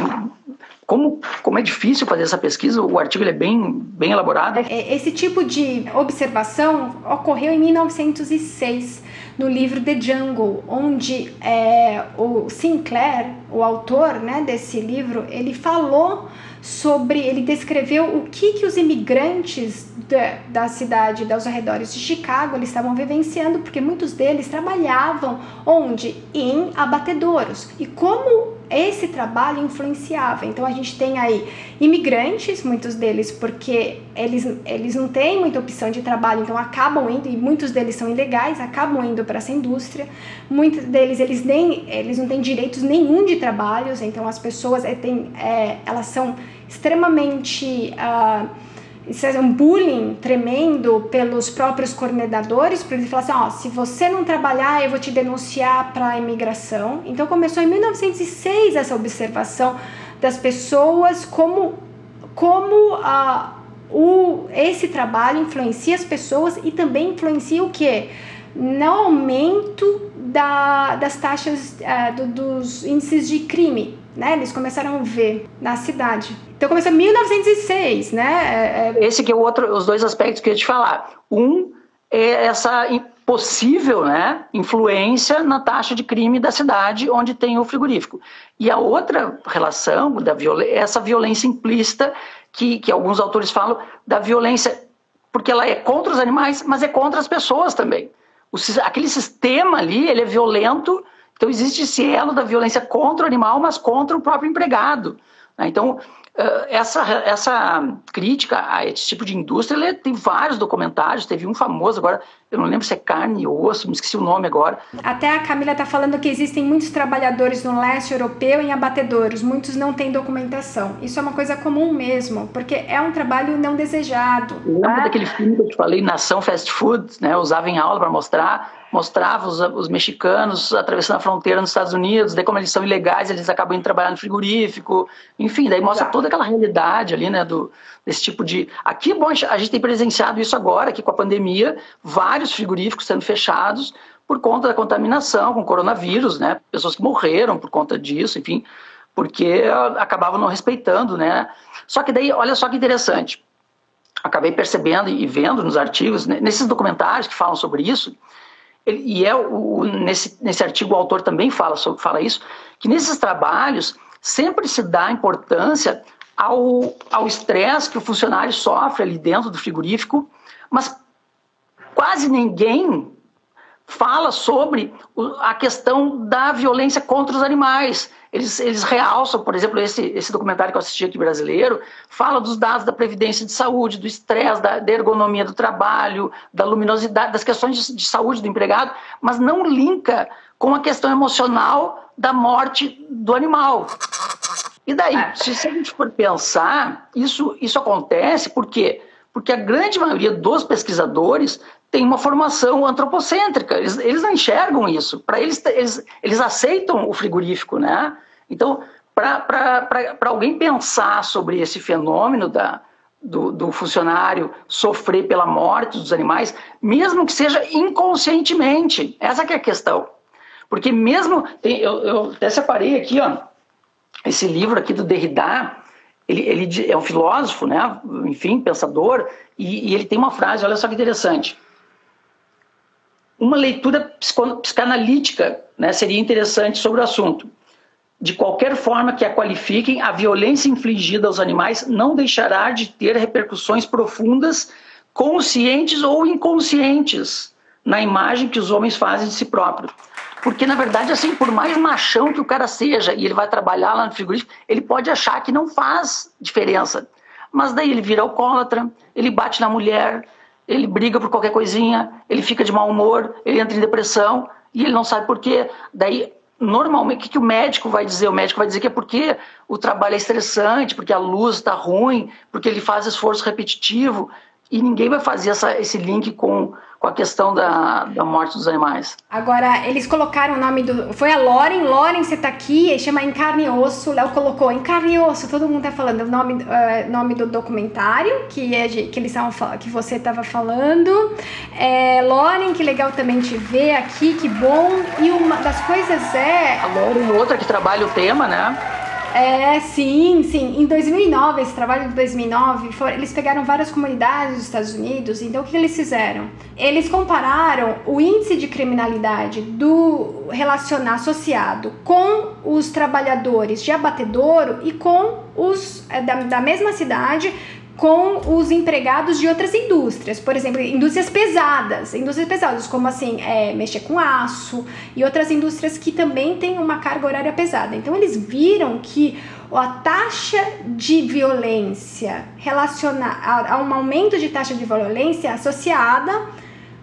Speaker 2: como, como é difícil fazer essa pesquisa, o artigo é bem, bem elaborado.
Speaker 1: Esse tipo de observação ocorreu em 1906 no livro The Jungle, onde é, o Sinclair, o autor né, desse livro, ele falou sobre, ele descreveu o que, que os imigrantes da, da cidade, dos arredores de Chicago, eles estavam vivenciando, porque muitos deles trabalhavam onde? Em abatedouros. E como esse trabalho influenciava. Então a gente tem aí imigrantes, muitos deles porque eles, eles não têm muita opção de trabalho, então acabam indo, e muitos deles são ilegais, acabam indo para essa indústria. Muitos deles eles nem eles não têm direitos nenhum de trabalhos, então as pessoas é, tem, é, elas são extremamente uh, isso é um bullying tremendo pelos próprios coordenadores, para eles falar assim, ó, se você não trabalhar, eu vou te denunciar para a imigração. Então começou em 1906 essa observação das pessoas como como a o, esse trabalho influencia as pessoas e também influencia o que? No aumento da, das taxas uh, do, dos índices de crime né? Eles começaram a ver na cidade. Então começou em 1906, né?
Speaker 2: É, é... Esse que é o outro, os dois aspectos que eu ia te falar. Um é essa possível né, influência na taxa de crime da cidade onde tem o frigorífico. E a outra relação da violência, essa violência implícita que, que alguns autores falam da violência, porque ela é contra os animais, mas é contra as pessoas também. O, aquele sistema ali, ele é violento então, existe esse elo da violência contra o animal, mas contra o próprio empregado. Né? Então, essa, essa crítica a esse tipo de indústria, tem vários documentários, teve um famoso agora, eu não lembro se é carne ou osso, me esqueci o nome agora.
Speaker 1: Até a Camila está falando que existem muitos trabalhadores no leste europeu em abatedouros, muitos não têm documentação. Isso é uma coisa comum mesmo, porque é um trabalho não desejado.
Speaker 2: Lembra daquele filme que eu te falei, Nação Fast Food, né? Eu usava em aula para mostrar mostrava os, os, mexicanos atravessando a fronteira nos Estados Unidos, daí como eles são ilegais, eles acabam indo trabalhar no frigorífico, enfim, daí mostra toda aquela realidade ali, né, do, desse tipo de... Aqui, bom, a gente tem presenciado isso agora, aqui com a pandemia, vários frigoríficos sendo fechados por conta da contaminação com coronavírus, né, pessoas que morreram por conta disso, enfim, porque acabavam não respeitando, né. Só que daí, olha só que interessante, acabei percebendo e vendo nos artigos, nesses documentários que falam sobre isso, ele, e é o, nesse, nesse artigo o autor também fala, sobre, fala isso, que nesses trabalhos sempre se dá importância ao estresse que o funcionário sofre ali dentro do frigorífico, mas quase ninguém fala sobre a questão da violência contra os animais. Eles, eles realçam, por exemplo, esse, esse documentário que eu assisti aqui brasileiro, fala dos dados da previdência de saúde, do estresse, da, da, ergonomia do trabalho, da luminosidade, das questões de, de saúde do empregado, mas não linka com a questão emocional da morte do animal. E daí, é. se a gente for pensar, isso, isso acontece por quê? Porque a grande maioria dos pesquisadores tem uma formação antropocêntrica, eles, eles não enxergam isso. Para eles, eles, eles aceitam o frigorífico, né? Então, para alguém pensar sobre esse fenômeno da, do, do, funcionário sofrer pela morte dos animais, mesmo que seja inconscientemente, essa é a questão. Porque mesmo, tem, eu, eu até separei aqui, ó, esse livro aqui do Derrida, ele, ele é um filósofo, né? enfim, pensador, e, e ele tem uma frase, olha só que interessante uma leitura psicanalítica né, seria interessante sobre o assunto. De qualquer forma que a qualifiquem, a violência infligida aos animais não deixará de ter repercussões profundas, conscientes ou inconscientes, na imagem que os homens fazem de si próprios. Porque, na verdade, assim, por mais machão que o cara seja e ele vai trabalhar lá no frigorífico, ele pode achar que não faz diferença. Mas daí ele vira alcoólatra, ele bate na mulher, ele briga por qualquer coisinha, ele fica de mau humor, ele entra em depressão e ele não sabe por quê. Daí, normalmente, o que, o médico vai dizer? O médico vai dizer que é porque o trabalho é estressante, porque a luz está ruim, porque ele faz esforço repetitivo e ninguém vai fazer essa, esse link com com a questão da, da morte dos animais.
Speaker 1: Agora, eles colocaram o nome do. Foi a Loren, Loren, você tá aqui, chama Em Carne e Osso. Léo colocou Em Carne e Osso, todo mundo tá falando o nome, uh, nome do documentário que, é que, eles tavam, que você estava falando. É, Loren, que legal também te ver aqui, que bom. E uma das coisas é.
Speaker 2: A Loren, outra que trabalha o tema, né?
Speaker 1: É, sim, sim. Em 2009, esse trabalho de 2009, for, eles pegaram várias comunidades dos Estados Unidos. Então, o que eles fizeram? Eles compararam o índice de criminalidade do relacionar associado com os trabalhadores de abatedouro e com os é, da, da mesma cidade com os empregados de outras indústrias, por exemplo, indústrias pesadas, indústrias pesadas, como assim, é, mexer com aço e outras indústrias que também têm uma carga horária pesada. Então, eles viram que a taxa de violência relacionada a, um aumento de taxa de violência associada.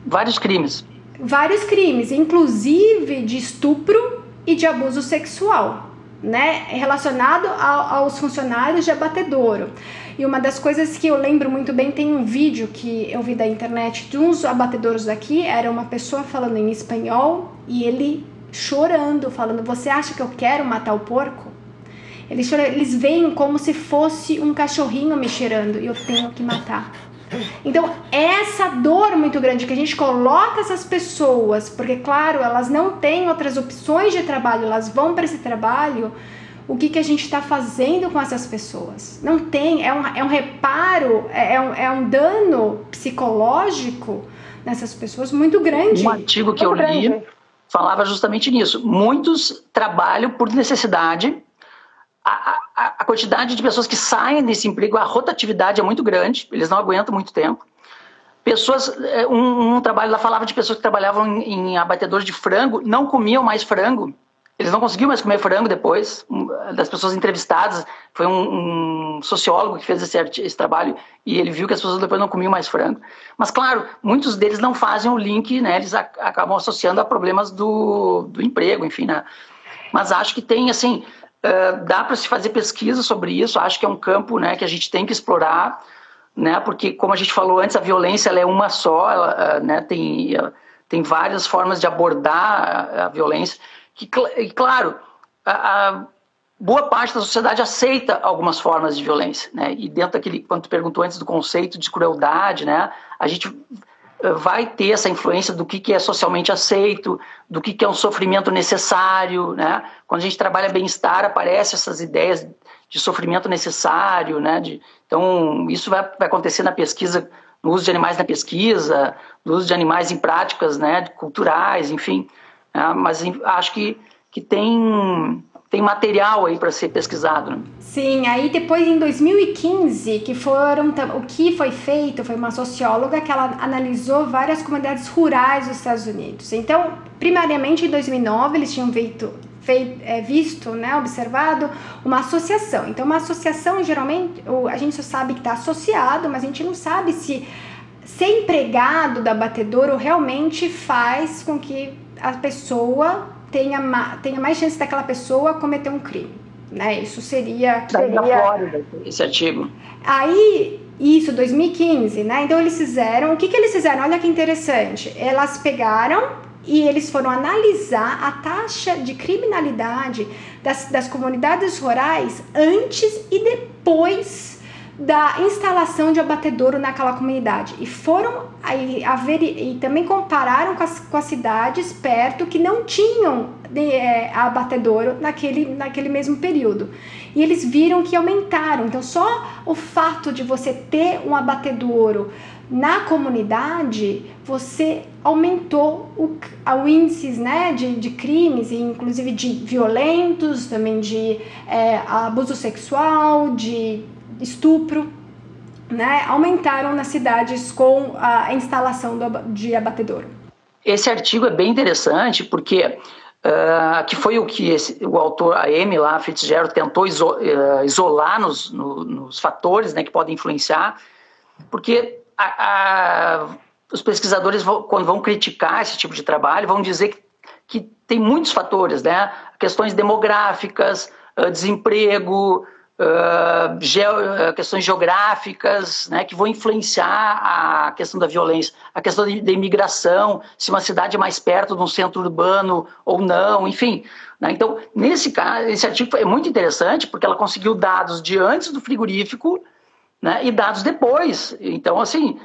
Speaker 2: Vários crimes.
Speaker 1: Vários crimes, inclusive de estupro e de abuso sexual, né? Relacionado aos funcionários de abatedouro. E uma das coisas que eu lembro muito bem, tem um vídeo que eu vi da internet de uns abatedouros daqui, era uma pessoa falando em espanhol e ele chorando, falando: Você acha que eu quero matar o porco? Eles, choram, eles veem como se fosse um cachorrinho me cheirando e eu tenho que matar. Então, essa dor muito grande que a gente coloca essas pessoas, porque, claro, elas não têm outras opções de trabalho, elas vão para esse trabalho o que, que a gente está fazendo com essas pessoas. Não tem, é um, é um reparo, é, é, um, é um dano psicológico nessas pessoas muito grande.
Speaker 2: Um artigo que muito eu li grande. falava justamente nisso. Muitos trabalham por necessidade. A, a, a quantidade de pessoas que saem desse emprego, a rotatividade é muito grande, eles não aguentam muito tempo pessoas, é, um, um, trabalho lá falava de pessoas que trabalhavam em, em abatedores de frango, não comiam mais frango, eles não conseguiam mais comer frango depois. Das pessoas entrevistadas, foi um, um sociólogo que fez esse, esse, trabalho e ele viu que as pessoas depois não comiam mais frango. Mas, claro, muitos deles não fazem o link, né? Eles acabam associando a problemas do, do emprego, enfim, né? Mas acho que tem, assim, uh, dá para se fazer pesquisa sobre isso. Acho que é um campo, né, que a gente tem que explorar, né? Porque, como a gente falou antes, a violência ela é uma só, ela, uh, né? Tem, uh, tem várias formas de abordar a, a violência que, claro, a, a, boa parte da sociedade aceita algumas formas de violência, né? E dentro daquele, quando tu perguntou antes do conceito de crueldade, né? A gente vai ter essa influência do que, que é socialmente aceito, do que, que é um sofrimento necessário, né? Quando a gente trabalha bem-estar, aparecem essas ideias de sofrimento necessário, né? De, então, isso vai, vai acontecer na pesquisa, no uso de animais na pesquisa, no uso de animais em práticas, né? Culturais, enfim. Né? Mas acho que, que tem, tem material aí para ser pesquisado. Né?
Speaker 1: Sim, aí depois em 2015, que foram o que foi feito foi uma socióloga que ela analisou várias comunidades rurais dos Estados Unidos. Então, primariamente em 2009 eles tinham feito, é, visto, né, observado uma associação. Então, uma associação geralmente a gente só sabe que está associado, mas a gente não sabe se ser empregado da batedouro realmente faz com que a pessoa tenha, tenha mais chance daquela pessoa cometer um crime. Né? Isso seria.
Speaker 2: seria... Da Flórida, esse artigo.
Speaker 1: Aí, isso, 2015, né? Então eles fizeram. O que, que eles fizeram? Olha que interessante. Elas pegaram e eles foram analisar a taxa de criminalidade das, das comunidades rurais antes e depois da instalação de abatedouro naquela comunidade. E foram aí ver, e também compararam com as, com as cidades perto que não tinham de, é, abatedouro naquele, naquele mesmo período. E eles viram que aumentaram. Então só o fato de você ter um abatedouro na comunidade você aumentou o, o né, de, de crimes, inclusive de violentos, também de é, abuso sexual, de estupro, né, aumentaram nas cidades com a instalação do, de abatedouro.
Speaker 2: Esse artigo é bem interessante porque uh, que foi o que esse, o autor, a Amy lá, Fitzgerald, tentou iso, uh, isolar nos, no, nos fatores né, que podem influenciar, porque a, a, os pesquisadores, vão, quando vão criticar esse tipo de trabalho, vão dizer que, que tem muitos fatores, né? questões demográficas, uh, desemprego, questões geográficas, né, que vão influenciar a questão da violência, a questão da imigração, se uma cidade é mais perto de um centro urbano ou não, enfim. Né? Então, nesse caso, esse artigo é muito interessante porque ela conseguiu dados de antes do frigorífico né, e dados depois. Então, assim,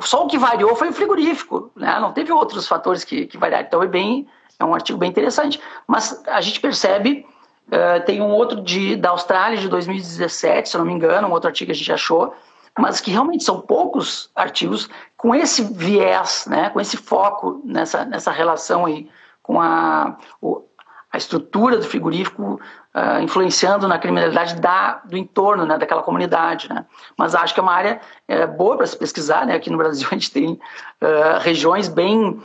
Speaker 2: só o que variou foi o frigorífico, né? não teve outros fatores que, que variaram. Então, é bem, é um artigo bem interessante. Mas a gente percebe Uh, tem um outro de, da Austrália de 2017, se eu não me engano, um outro artigo que a gente achou, mas que realmente são poucos artigos com esse viés, né, com esse foco nessa, nessa relação aí com a, o, a estrutura do frigorífico uh, influenciando na criminalidade da, do entorno, né, daquela comunidade. Né. Mas acho que é uma área é, boa para se pesquisar. Né. Aqui no Brasil a gente tem uh, regiões bem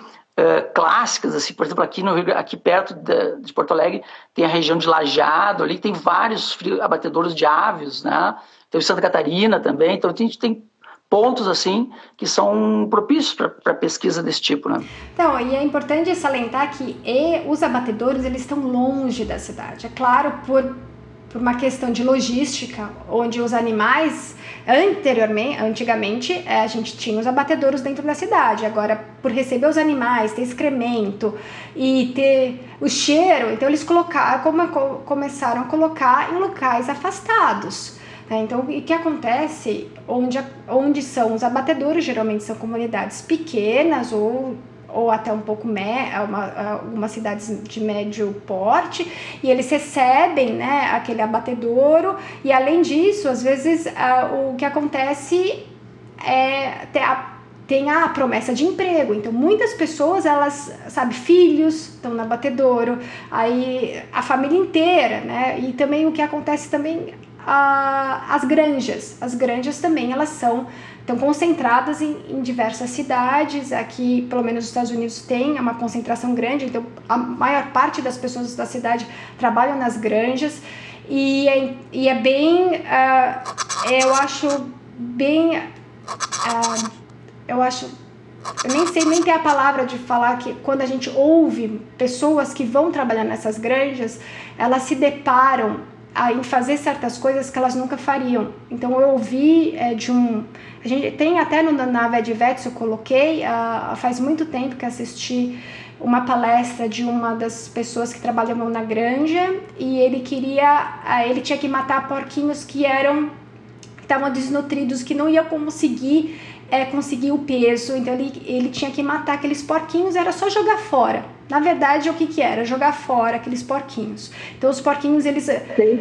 Speaker 2: Clássicas, assim, por exemplo, aqui, no, aqui perto de, de, Porto Alegre tem a região de Lajado, ali tem vários abatedouros de aves, né? Tem Santa Catarina também, então a gente tem pontos assim que são propícios para pesquisa desse tipo, né?
Speaker 1: Então, e é importante salientar que e, os abatedores eles estão longe da cidade. É claro, por, por uma questão de logística, onde os animais anteriormente, antigamente, é, a gente tinha os abatedouros dentro da cidade. Agora, por receber os animais, ter excremento e ter o cheiro, então eles colocaram, começaram a colocar em locais afastados. Né? Então, o que acontece onde, onde são os abatedouros? Geralmente são comunidades pequenas ou ou até um pouco me, uma, algumas cidades de médio porte, e eles recebem né, aquele abatedouro, e além disso, às vezes uh, o que acontece é ter a, tem a promessa de emprego. Então, muitas pessoas, elas, sabe, filhos estão no abatedouro, aí a família inteira, né? E também o que acontece também as granjas. As granjas também elas são estão concentradas em, em, diversas cidades. Aqui, pelo menos nos Estados Unidos, tem uma concentração grande, então a maior parte das pessoas da cidade trabalham nas granjas. E é, e é bem, uh, eu acho bem, uh, eu acho, eu nem sei nem ter a palavra de falar que quando a gente ouve pessoas que vão trabalhar nessas granjas, elas se deparam a, em fazer certas coisas que elas nunca fariam. Então eu ouvi é, de um. A gente tem até no, na VEDVETS, eu coloquei, uh, faz muito tempo que assisti uma palestra de uma das pessoas que trabalhavam na granja e ele queria. Uh, ele tinha que matar porquinhos que eram. estavam desnutridos, que não iam conseguir. É, conseguir o peso, então ele, ele tinha que matar aqueles porquinhos, era só jogar fora. Na verdade, o que que era? Jogar fora aqueles porquinhos. Então, os porquinhos, eles...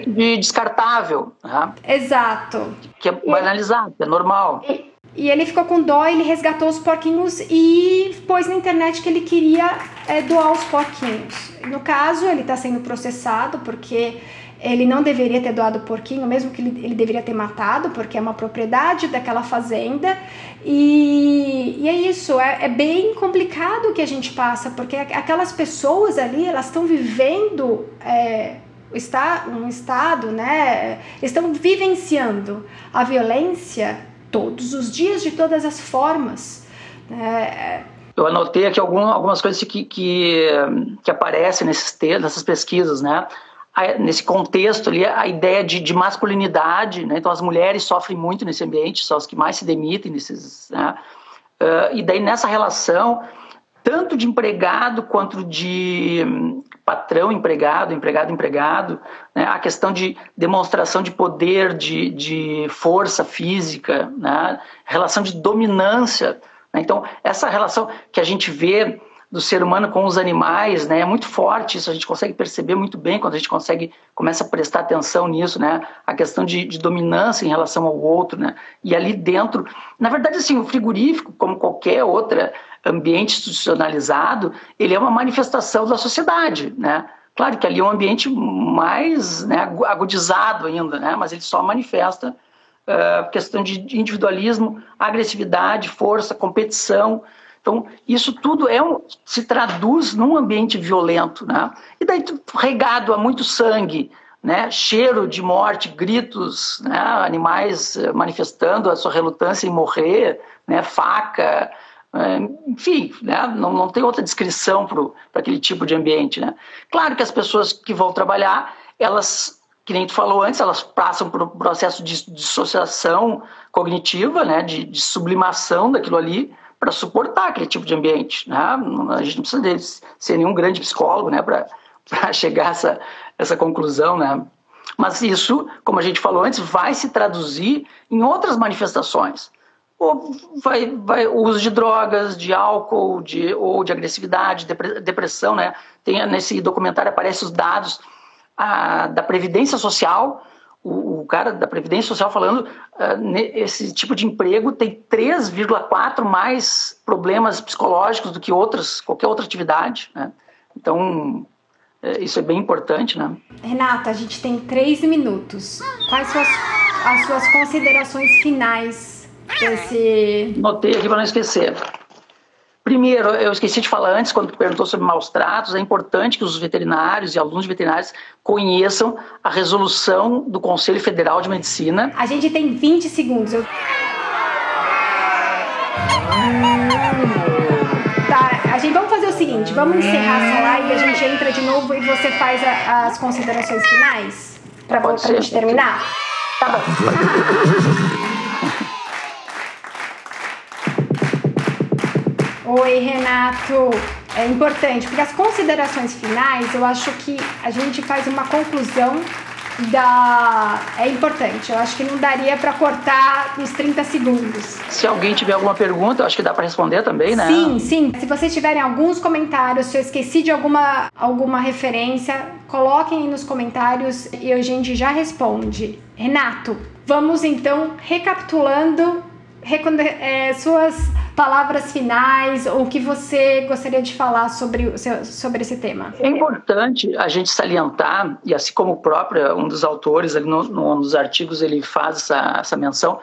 Speaker 2: De descartável. Né?
Speaker 1: Exato.
Speaker 2: Que é banalizado, é normal.
Speaker 1: E, e, ele ficou com dó, ele resgatou os porquinhos e pôs na internet que ele queria é, doar os porquinhos. No caso, ele está sendo processado porque ele não deveria ter doado o porquinho, mesmo que ele, ele deveria ter matado, porque é uma propriedade daquela fazenda. E, e é isso, é, é, bem complicado o que a gente passa, porque aquelas pessoas ali, elas estão vivendo é, um estado, né? Estão vivenciando a violência todos os dias, de todas as formas. Né?
Speaker 2: Eu anotei aqui algumas coisas que, que, que aparecem nesses textos, nessas pesquisas, né? Nesse contexto ali, a ideia de, de masculinidade, né? então as mulheres sofrem muito nesse ambiente, são as que mais se demitem nesses, né? uh, e daí nessa relação, tanto de empregado quanto de um, patrão empregado, empregado empregado, né? a questão de demonstração de poder, de, de força física, né? relação de dominância, né? então essa relação que a gente vê do ser humano com os animais, né? É muito forte isso, a gente consegue perceber muito bem quando a gente consegue começa a prestar atenção nisso, né? A questão de, de dominância em relação ao outro, né? E ali dentro, na verdade, assim, o frigorífico, como qualquer outra ambiente institucionalizado, ele é uma manifestação da sociedade, né? Claro que ali é um ambiente mais né, agudizado ainda, né? Mas ele só manifesta uh, questão de individualismo, agressividade, força, competição, então, isso tudo é um, se traduz num ambiente violento, né? E daí regado a muito sangue, né? Cheiro de morte, gritos, né? Animais eh, manifestando a sua relutância em morrer, né? Faca, eh, enfim, né? não, não tem outra descrição para aquele tipo de ambiente, né? Claro que as pessoas que vão trabalhar, elas que nem tu falou antes, elas passam por um processo de dissociação cognitiva, né, de, de sublimação daquilo ali, para suportar aquele tipo de ambiente. Né? A gente não precisa de ser nenhum grande psicólogo né, para chegar a essa, essa conclusão. Né? Mas isso, como a gente falou antes, vai se traduzir em outras manifestações. Ou vai, vai, o uso de drogas, de álcool, de, ou de agressividade, depressão. Né? Tem, nesse documentário aparecem os dados a, da Previdência Social, o, o, cara da Previdência Social falando, uh, esse tipo de emprego tem 3,4 mais problemas psicológicos do que outras, qualquer outra atividade. Né? Então, é, isso é bem importante, né?
Speaker 1: Renata, a gente tem três minutos. Quais são as, as suas considerações finais desse...
Speaker 2: Notei aqui para não esquecer. Primeiro, eu esqueci de falar antes, quando perguntou sobre maus tratos, é importante que os veterinários e alunos veterinários conheçam a resolução do Conselho Federal de Medicina.
Speaker 1: A gente tem 20 segundos. Eu... Tá, a gente vamos fazer o seguinte, vamos encerrar essa live e a gente entra de novo e você faz a, as considerações finais para a gente terminar. Tá bom. Oi, Renato. É importante, porque as considerações finais, eu acho que a gente faz uma conclusão da. É importante. Eu acho que não daria para cortar nos 30 segundos.
Speaker 2: Se alguém tiver alguma pergunta, eu acho que dá para responder também, né?
Speaker 1: Sim, sim. Se vocês tiverem alguns comentários, se eu esqueci de alguma, alguma referência, coloquem aí nos comentários e a gente já responde. Renato, vamos então recapitulando é, suas palavras finais ou o que você gostaria de falar sobre, sobre esse tema?
Speaker 2: É importante a gente salientar, e assim como o próprio, um dos autores, ali no, num dos artigos, ele faz essa, essa menção,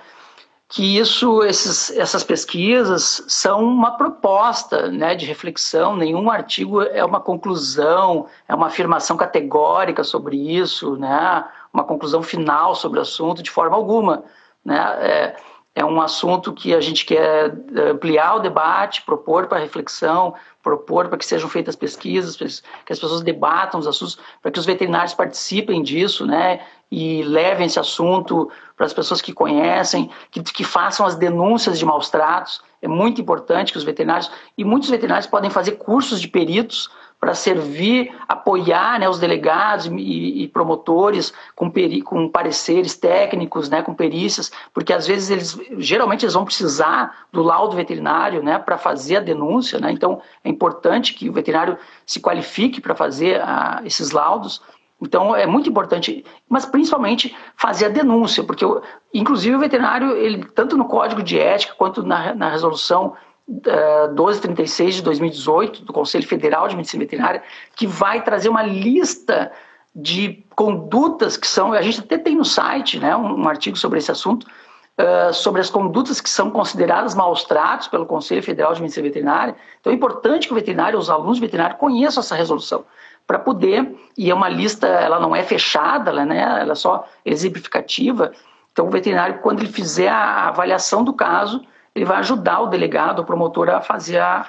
Speaker 2: que isso, esses, essas pesquisas são uma proposta né, de reflexão, nenhum artigo é uma conclusão, é uma afirmação categórica sobre isso, né, uma conclusão final sobre o assunto, de forma alguma. Né, é, é um assunto que a gente quer eh, ampliar o debate, propor para reflexão, propor para que sejam feitas pesquisas, que as pessoas debatam os assuntos, para que os veterinários participem disso, né, e levem esse assunto para as pessoas que conhecem, que, que façam as denúncias de maus tratos. É muito importante que os veterinários, e muitos veterinários podem fazer cursos de peritos para servir, apoiar né, os delegados e, e promotores com, peri, com pareceres técnicos, né, com perícias, porque às vezes eles, geralmente eles vão precisar do laudo veterinário né, para fazer a denúncia, né, então é importante que o veterinário se qualifique para fazer a, esses laudos. Então é muito importante, mas principalmente fazer a denúncia, porque inclusive o veterinário, ele tanto no código de ética quanto na, na resolução 1236 de 2018 do Conselho Federal de Medicina Veterinária, que vai trazer uma lista de condutas que são, a gente até tem no site, né, um, um artigo sobre esse assunto, uh, sobre as condutas que são consideradas maus tratos pelo Conselho Federal de Medicina Veterinária. Então é importante que o veterinário, os alunos veterinários conheçam essa resolução para poder, e é uma lista, ela não é fechada, ela, né, ela é só exemplificativa. Então o veterinário, quando ele fizer a avaliação do caso, ele vai ajudar o delegado, o promotor a fazer a,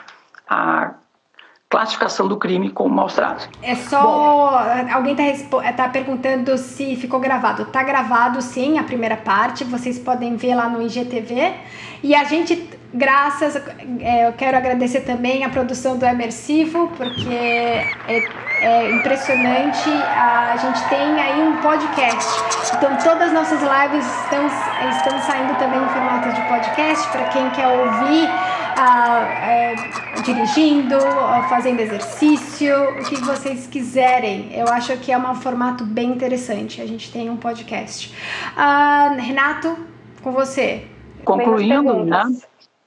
Speaker 2: a classificação do crime como maus tratos.
Speaker 1: É só. Bom, alguém está tá perguntando se ficou gravado. Está gravado sim a primeira parte, vocês podem ver lá no IGTV. E a gente, graças. É, eu quero agradecer também a produção do Emersivo, porque é, é impressionante. A gente tem aí um podcast. Então todas as nossas lives estão, estão saindo também em formato de podcast para quem quer ouvir. é, dirigindo, fazendo exercício, o que vocês quiserem. Eu acho que é um formato bem interessante. A gente tem um podcast. Ah, Renato, com você.
Speaker 2: Concluindo, né?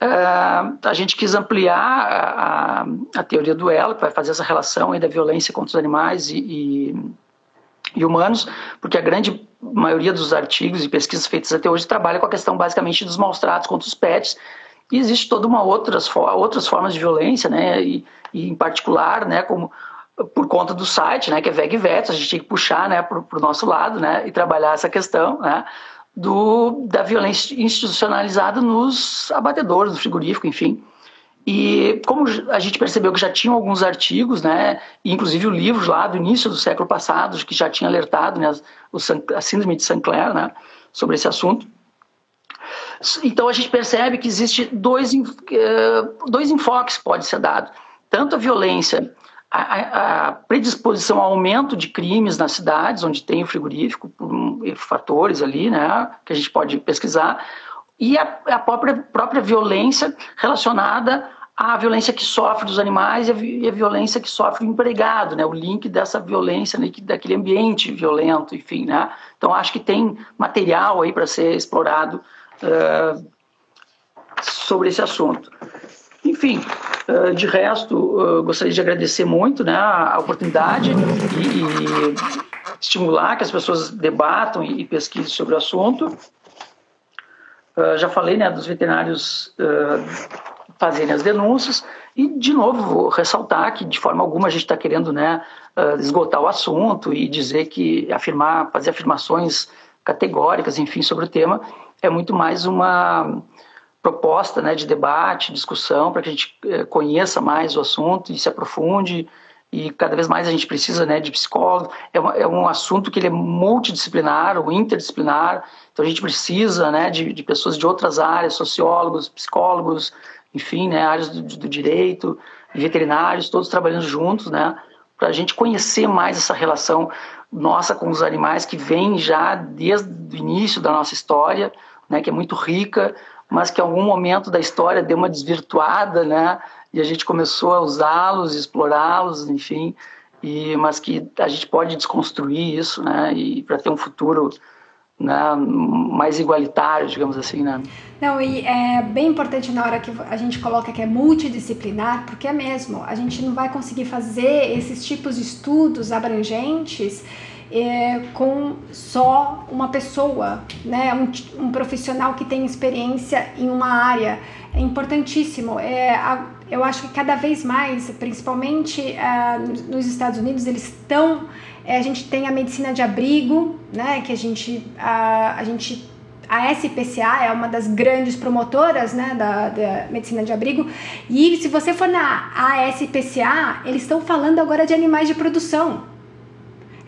Speaker 2: Uh, a gente quis ampliar a, a, teoria do elo, que vai fazer essa relação da violência contra os animais e, e, e, humanos, porque a grande maioria dos artigos e pesquisas feitas até hoje trabalha com a questão basicamente dos maus tratos contra os pets, e existe toda uma outras, outras formas de violência, né, e, e em particular, né, como por conta do site, né, que é VegVets, a gente tem que puxar, né, para o nosso lado, né, e trabalhar essa questão, né, do, da violência institucionalizada nos abatedores, no frigorífico, enfim. E como a gente percebeu que já tinham alguns artigos, né, inclusive o livro lá do início do século passado, que já tinha alertado né, a síndrome de Sinclair né, sobre esse assunto. Então a gente percebe que existe dois, eh, dois enfoques que pode ser dado. Tanto a violência a, predisposição ao aumento de crimes nas cidades, onde tem o frigorífico, por fatores ali, né, que a gente pode pesquisar, e a, a própria, própria violência relacionada a violência que sofre dos animais e a, e a, violência que sofre o empregado, né? O link dessa violência, né? daquele ambiente violento, enfim, né? Então acho que tem material aí para ser explorado uh, sobre esse assunto. Enfim, uh, de resto, uh, gostaria de agradecer muito, né? A oportunidade e, estimular que as pessoas debatam e, pesquisem sobre o assunto. já falei, né? Dos veterinários fazerem as denúncias. E, de novo, vou ressaltar que, de forma alguma, a gente está querendo né, esgotar o assunto e dizer que afirmar, fazer afirmações categóricas, enfim, sobre o tema, é muito mais uma proposta né, de debate, discussão, para que a gente eh, conheça mais o assunto e se aprofunde. E cada vez mais a gente precisa né, de psicólogo. É, uma, é um assunto que ele é multidisciplinar ou interdisciplinar. Então a gente precisa né, de, de pessoas de outras áreas, sociólogos, psicólogos, enfim, né, áreas do, do direito, veterinários, todos trabalhando juntos, né, para a gente conhecer mais essa relação nossa com os animais que vem já desde o início da nossa história, né, que é muito rica, mas que em algum momento da história deu uma desvirtuada, né, e a gente começou a usá-los, explorá-los, enfim, e mas que a gente pode desconstruir isso, né, e para ter um futuro né, mais igualitário, digamos assim, né?
Speaker 1: Não, e é bem importante na hora que a gente coloca que é multidisciplinar, porque é mesmo, a gente não vai conseguir fazer esses tipos de estudos abrangentes é, com só uma pessoa, né, um, um, profissional que tem experiência em uma área. É importantíssimo. É, a, eu acho que cada vez mais, principalmente uh, nos Estados Unidos, eles estão é, a gente tem a medicina de abrigo, né, que a gente, a, a gente a SPCA é uma das grandes promotoras né, da, da, medicina de abrigo. E se você for na ASPCA, eles estão falando agora de animais de produção.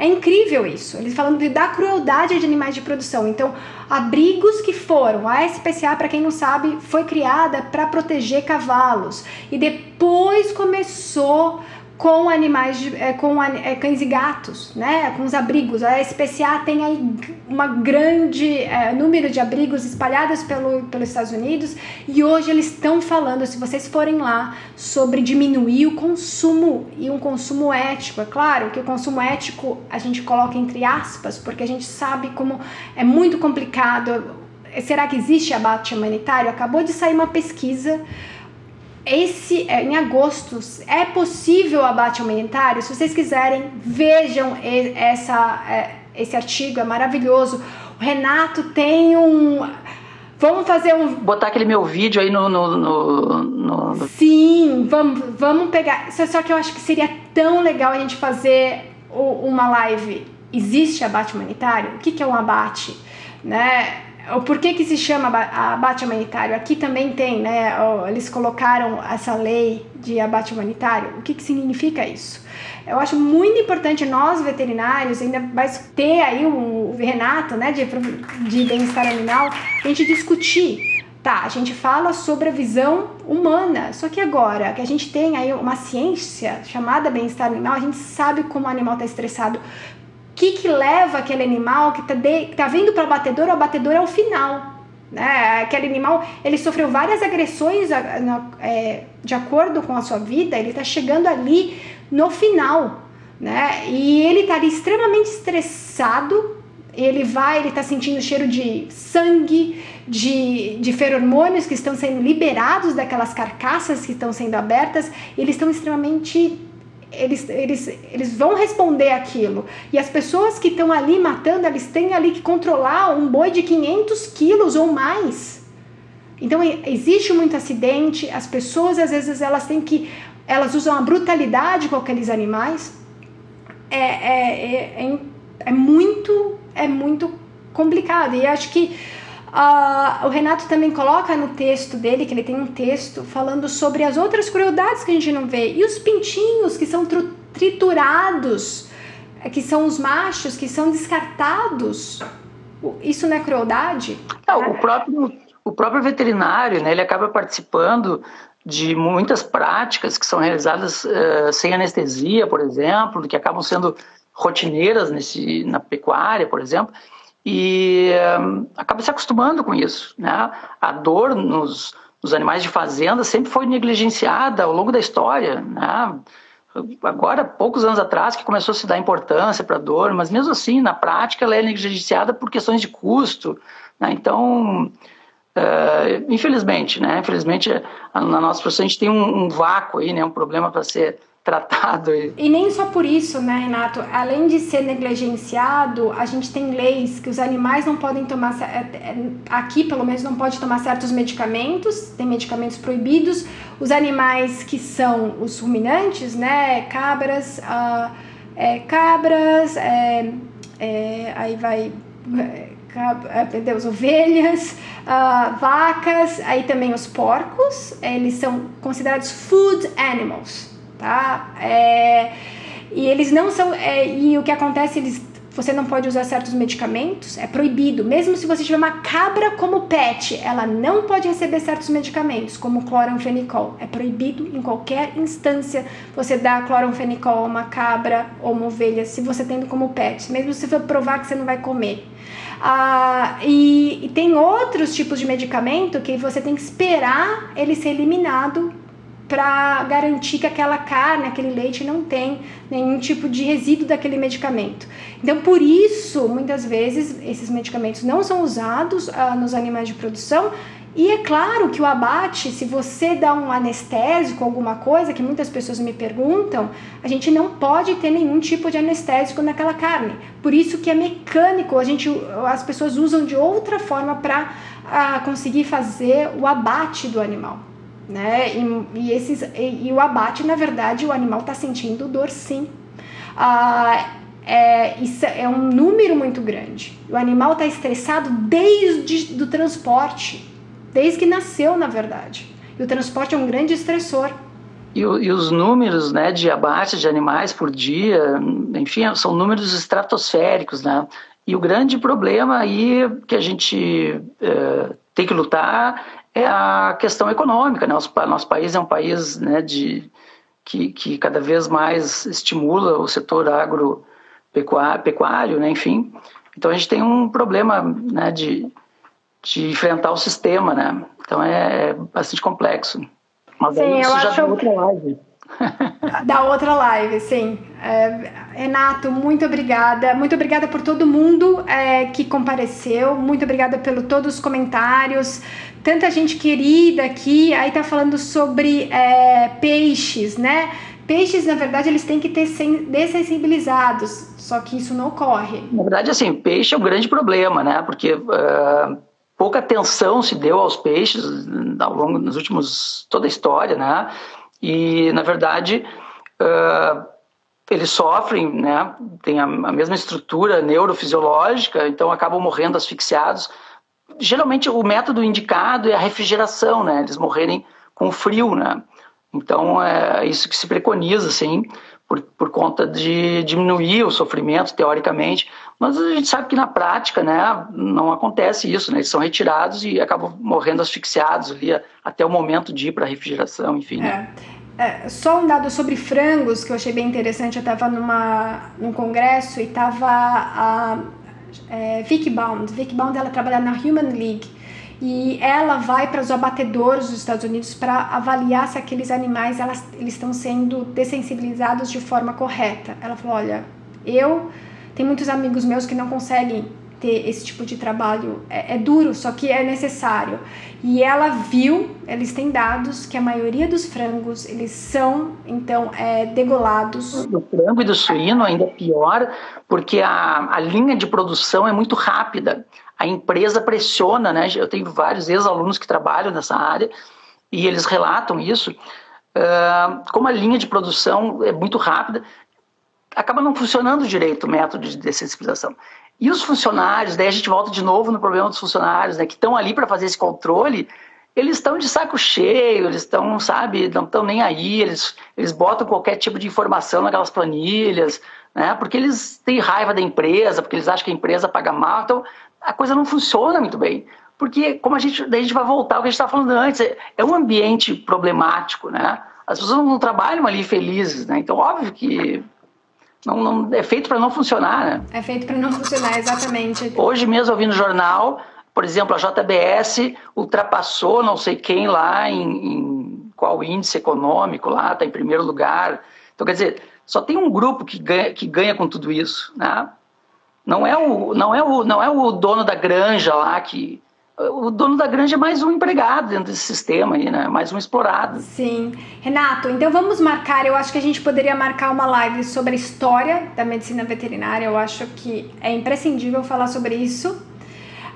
Speaker 1: É incrível isso. Eles de, da crueldade de animais de produção. Então, abrigos que foram. A SPCA, para quem não sabe, foi criada para proteger cavalos. E depois começou com animais, de, é, com é, cães e gatos, né? Com os abrigos. A SPCA tem aí uma grande é, número de abrigos espalhados pelo, pelos Estados Unidos e hoje eles estão falando, se vocês forem lá, sobre diminuir o consumo e um consumo ético. É claro que o consumo ético a gente coloca entre aspas, porque a gente sabe como é muito complicado. Será que existe abate humanitário? Acabou de sair uma pesquisa esse é, em agosto é possível abate humanitário? Se vocês quiserem, vejam essa, é, esse artigo, é maravilhoso. O Renato tem um. Vamos fazer um.
Speaker 2: Botar aquele meu vídeo aí no. no, no,
Speaker 1: no... Sim, vamos, vamos pegar. Só que eu acho que seria tão legal a gente fazer uma live. Existe abate humanitário? O que, que é um abate? Né? O porquê que se chama abate humanitário? Aqui também tem, né? Eles colocaram essa lei de abate humanitário. O que, que significa isso? Eu acho muito importante nós veterinários, ainda mais ter aí o, Renato, né, de, de bem-estar animal, a gente discutir. Tá, a gente fala sobre a visão humana, só que agora que a gente tem aí uma ciência chamada bem-estar animal, a gente sabe como o animal está estressado, que, que leva aquele animal que está tá vindo para o abatedor, o abatedor é o final. Né? Aquele animal ele sofreu várias agressões é, de acordo com a sua vida, ele está chegando ali no final. Né? E ele está ali extremamente estressado, ele vai, ele está sentindo cheiro de sangue, de, de feromônios que estão sendo liberados daquelas carcaças que estão sendo abertas, eles estão extremamente eles, eles, eles vão responder aquilo. E as pessoas que estão ali matando, eles têm ali que controlar um boi de 500 quilos ou mais. Então existe muito acidente, as pessoas às vezes elas têm que, elas usam a brutalidade com aqueles animais. É, é, é, é, é muito, é muito complicado. E acho que Uh, o Renato também coloca no texto dele, que ele tem um texto falando sobre as outras crueldades que a gente não vê. E os pintinhos que são triturados, eh, que são os machos, que são descartados. Isso não é crueldade?
Speaker 2: Não, o, próprio, o próprio veterinário, né, ele acaba participando de muitas práticas que são realizadas uh, sem anestesia, por exemplo, que acabam sendo rotineiras nesse, na pecuária, por exemplo, e um, acaba se acostumando com isso, né? A dor nos, dos animais de fazenda sempre foi negligenciada ao longo da história, né? Agora, poucos anos atrás, que começou a se dar importância para a dor, mas mesmo assim, na prática, ela é negligenciada por questões de custo. Né? Então, uh, infelizmente, né? infelizmente, na nossa profissão a gente tem um, um vácuo aí, né? um problema para ser tratado.
Speaker 1: E nem só por isso, né, Renato? Além de ser negligenciado, a gente tem leis que os animais não podem tomar, é, é, aqui pelo menos não pode tomar certos medicamentos, tem medicamentos proibidos. Os animais que são os ruminantes, né, cabras, uh, é, cabras, é, é, aí vai é, Deus, ovelhas, uh, vacas, aí também os porcos, eles são considerados food animals tá? É, e eles não são. É, e o que acontece, eles, você não pode usar certos medicamentos, é proibido. Mesmo se você tiver uma cabra como pet, ela não pode receber certos medicamentos, como cloranfenicol. É proibido em qualquer instância você dar cloranfenicol a uma cabra ou uma ovelha, se você tendo como pet, mesmo se for provar que você não vai comer. Ah, e, e tem outros tipos de medicamento que você tem que esperar ele ser eliminado para garantir que aquela carne, aquele leite não tem nenhum tipo de resíduo daquele medicamento. Então, por isso, muitas vezes, esses medicamentos não são usados uh, nos animais de produção. E é claro que o abate, se você dá um anestésico, alguma coisa, que muitas pessoas me perguntam, a gente não pode ter nenhum tipo de anestésico naquela carne. Por isso que é mecânico, a gente, as pessoas usam de outra forma para uh, conseguir fazer o abate do animal né? E, e esses, e, e, o abate, na verdade, o animal está sentindo dor sim. Ah, é, isso é um número muito grande. O animal está estressado desde do transporte, desde que nasceu, na verdade. E o transporte é um grande estressor.
Speaker 2: E, e, os números né, de abate de animais por dia, enfim, são números estratosféricos, né? E o grande problema aí que a gente uh, tem que lutar é a questão econômica. Né? Nosso, nosso país é um país né, de, que, que cada vez mais estimula o setor agropecuário, né, enfim. Então a gente tem um problema né, de, de enfrentar o sistema, né? Então é bastante complexo.
Speaker 1: Mas Sim, isso eu já acho... outra live. da outra live, sim. É, Renato, muito obrigada. Muito obrigada por todo mundo é, que compareceu. Muito obrigada por todos os comentários. Tanta gente querida aqui. Aí tá falando sobre é, peixes, né? Peixes, na verdade, eles têm que ter dessensibilizados, só que isso não ocorre.
Speaker 2: Na verdade, assim, peixe é um grande problema, né? Porque uh, pouca atenção se deu aos peixes ao longo dos últimos toda a história, né? E, na verdade, uh, eles sofrem, né, têm a, a, mesma estrutura neurofisiológica, então acabam morrendo asfixiados. Geralmente, o método indicado é a refrigeração, né, eles morrerem com frio, né. Então, é isso que se preconiza, assim, por, por conta de diminuir o sofrimento, teoricamente, mas a gente sabe que na prática, né, não acontece isso, né, eles são retirados e acabam morrendo asfixiados ali até o momento de ir para a refrigeração, enfim. Né?
Speaker 1: É. É, só um dado sobre frangos que eu achei bem interessante. Eu estava num congresso e estava a é, Vicky Bound. Vicky Bound ela trabalha na Human League e ela vai para os abatedores dos Estados Unidos para avaliar se aqueles animais elas, eles estão sendo dessensibilizados de forma correta. Ela falou: olha, eu tenho muitos amigos meus que não conseguem ter esse tipo de trabalho. É, é, duro, só que é necessário. E ela viu, eles têm dados que a maioria dos frangos, eles são, então, é, degolados.
Speaker 2: Do frango e do suíno ainda pior, porque a, a linha de produção é muito rápida. A empresa pressiona, né? Eu tenho vários ex-alunos que trabalham nessa área e eles relatam isso. Uh, como a linha de produção é muito rápida, acaba não funcionando direito o método de dessensibilização. E os funcionários, daí a gente volta de novo no problema dos funcionários, né, que estão ali para fazer esse controle, eles estão de saco cheio, eles estão, sabe, não estão nem aí, eles, eles botam qualquer tipo de informação naquelas planilhas, né, porque eles têm raiva da empresa, porque eles acham que a empresa paga mal, então a coisa não funciona muito bem. Porque, como a gente, daí a gente vai voltar ao que a gente estava falando antes, é, é um ambiente problemático, né? As pessoas não trabalham ali felizes, né? Então, óbvio que não, não, é feito para não funcionar, né?
Speaker 1: É feito para não funcionar, exatamente.
Speaker 2: Hoje mesmo eu vi no jornal por exemplo, a JBS ultrapassou não sei quem lá em, em qual índice econômico lá, está em primeiro lugar. Então, quer dizer, só tem um grupo que ganha, que ganha com tudo isso, né? Não é o, não é o, não é o dono da granja lá que o dono da granja é mais um empregado dentro desse sistema aí, né? Mais um explorado.
Speaker 1: Sim. Renato, então vamos marcar, eu acho que a gente poderia marcar uma live sobre a história da medicina veterinária. Eu acho que é imprescindível falar sobre isso.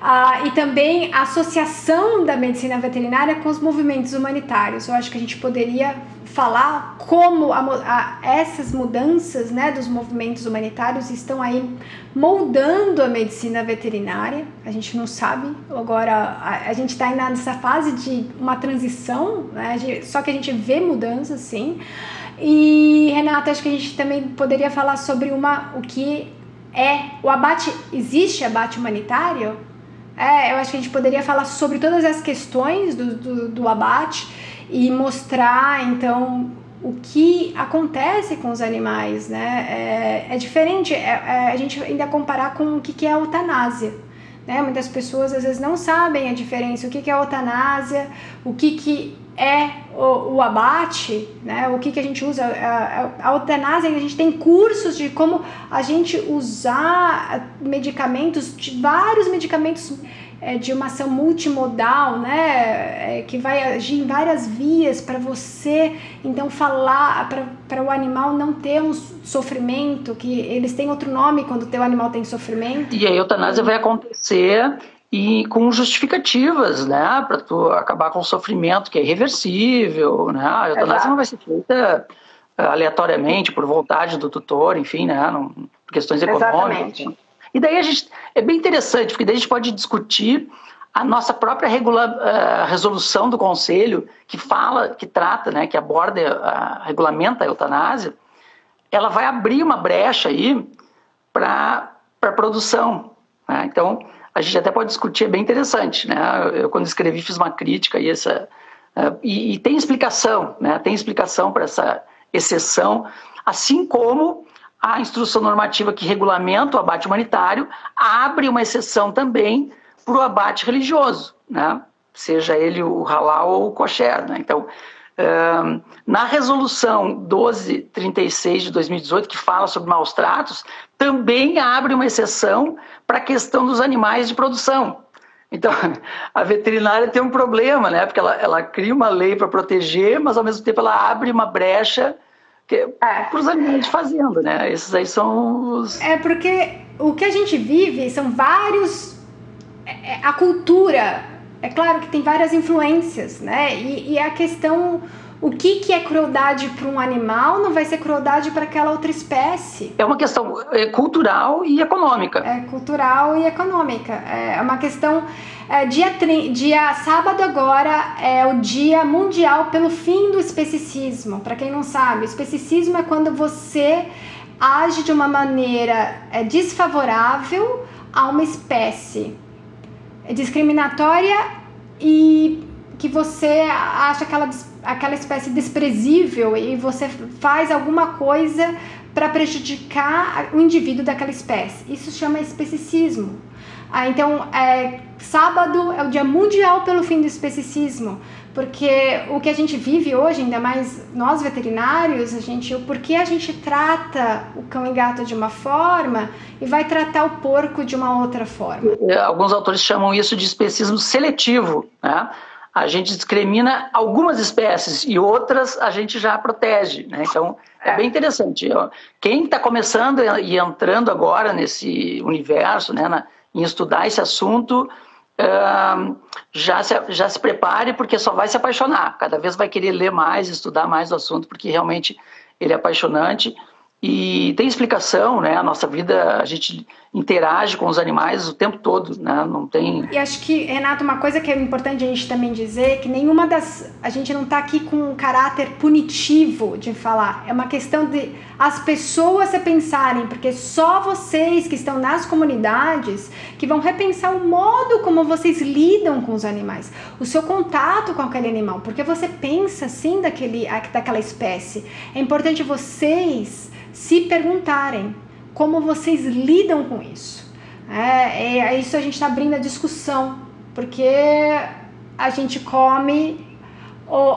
Speaker 1: Ah, e também a associação da medicina veterinária com os movimentos humanitários. Eu acho que a gente poderia falar como a, a, essas mudanças né, dos movimentos humanitários estão aí moldando a medicina veterinária. A gente não sabe, agora a, a gente está nessa fase de uma transição, né, só que a gente vê mudanças sim. E Renata, acho que a gente também poderia falar sobre uma, o que é o abate. Existe abate humanitário? É, eu acho que a gente poderia falar sobre todas as questões do, do, do abate e mostrar então o que acontece com os animais, né? É, é diferente, é, é, a gente ainda comparar com o que, que é a eutanásia. Né? Muitas pessoas às vezes não sabem a diferença, o que, que é a eutanásia, o que, que é o, o abate, né? o que, que a gente usa. A, a, a eutanásia, a gente tem cursos de como a gente usar medicamentos, de vários medicamentos de uma ação multimodal, né, é, que vai agir em várias vias para você então falar para o animal não ter um sofrimento, que eles têm outro nome quando o teu animal tem sofrimento.
Speaker 2: E a eutanásia vai acontecer e com justificativas, né, para tu acabar com o sofrimento que é irreversível, né? A eutanásia Exato. não vai ser feita eh, aleatoriamente por vontade do tutor, enfim, né, não, por questões econômicas. Exatamente. E daí a gente é bem interessante, porque daí a gente pode discutir a nossa própria regula, uh, resolução do conselho que fala, que trata, né, que aborda, uh, regulamenta a eutanásia, ela vai abrir uma brecha aí para a produção. Né? Então a gente até pode discutir, é bem interessante, né? Eu quando escrevi fiz uma crítica e essa uh, e, e tem explicação, né? Tem explicação para essa exceção, assim como a instrução normativa que regulamenta o abate humanitário abre uma exceção também para o abate religioso, né? seja ele o halal ou o kosher. Né? Então, na resolução 1236 de 2018, que fala sobre maus tratos, também abre uma exceção para a questão dos animais de produção. Então, a veterinária tem um problema, né? Porque ela, ela cria uma lei para proteger, mas ao mesmo tempo ela abre uma brecha que, é. para os animais de fazenda, né? Esses aí são os.
Speaker 1: É porque o que a gente vive são vários. É, é, a cultura, é claro que tem várias influências, né? E, e a questão. O que, que é crueldade para um animal não vai ser crueldade para aquela outra espécie.
Speaker 2: É uma questão é, cultural e econômica.
Speaker 1: É cultural e econômica. É uma questão é, dia, dia sábado agora é o dia mundial pelo fim do especicismo. Para quem não sabe, o especicismo é quando você age de uma maneira é, desfavorável a uma espécie, é discriminatória e que você acha aquela, aquela espécie desprezível e você faz alguma coisa para prejudicar o indivíduo daquela espécie. Isso chama especicismo. Ah, então, é, sábado é o dia mundial pelo fim do especicismo, porque o que a gente vive hoje, ainda mais nós veterinários, a gente, o porquê a gente trata o cão e gato de uma forma e vai tratar o porco de uma outra forma.
Speaker 2: É, alguns autores chamam isso de especismo seletivo, né? A gente discrimina algumas espécies e outras a gente já protege, né? Então é bem interessante. Quem está começando e entrando agora nesse universo, né? Na, em estudar esse assunto, uh, já, se, já se prepare, porque só vai se apaixonar. Cada vez vai querer ler mais, estudar mais do assunto, porque realmente ele é apaixonante. E tem explicação, né? A nossa vida, a gente interage com os animais o tempo todo, né? Não tem.
Speaker 1: E acho que, Renato, uma coisa que é importante a gente também dizer é que nenhuma das. A gente não está aqui com um caráter punitivo de falar. É uma questão de as pessoas se pensarem, porque só vocês que estão nas comunidades que vão repensar o modo como vocês lidam com os animais, o seu contato com aquele animal, porque você pensa assim daquele, daquela espécie. É importante vocês se perguntarem como vocês lidam com isso. É, é isso a gente está abrindo a discussão porque a gente come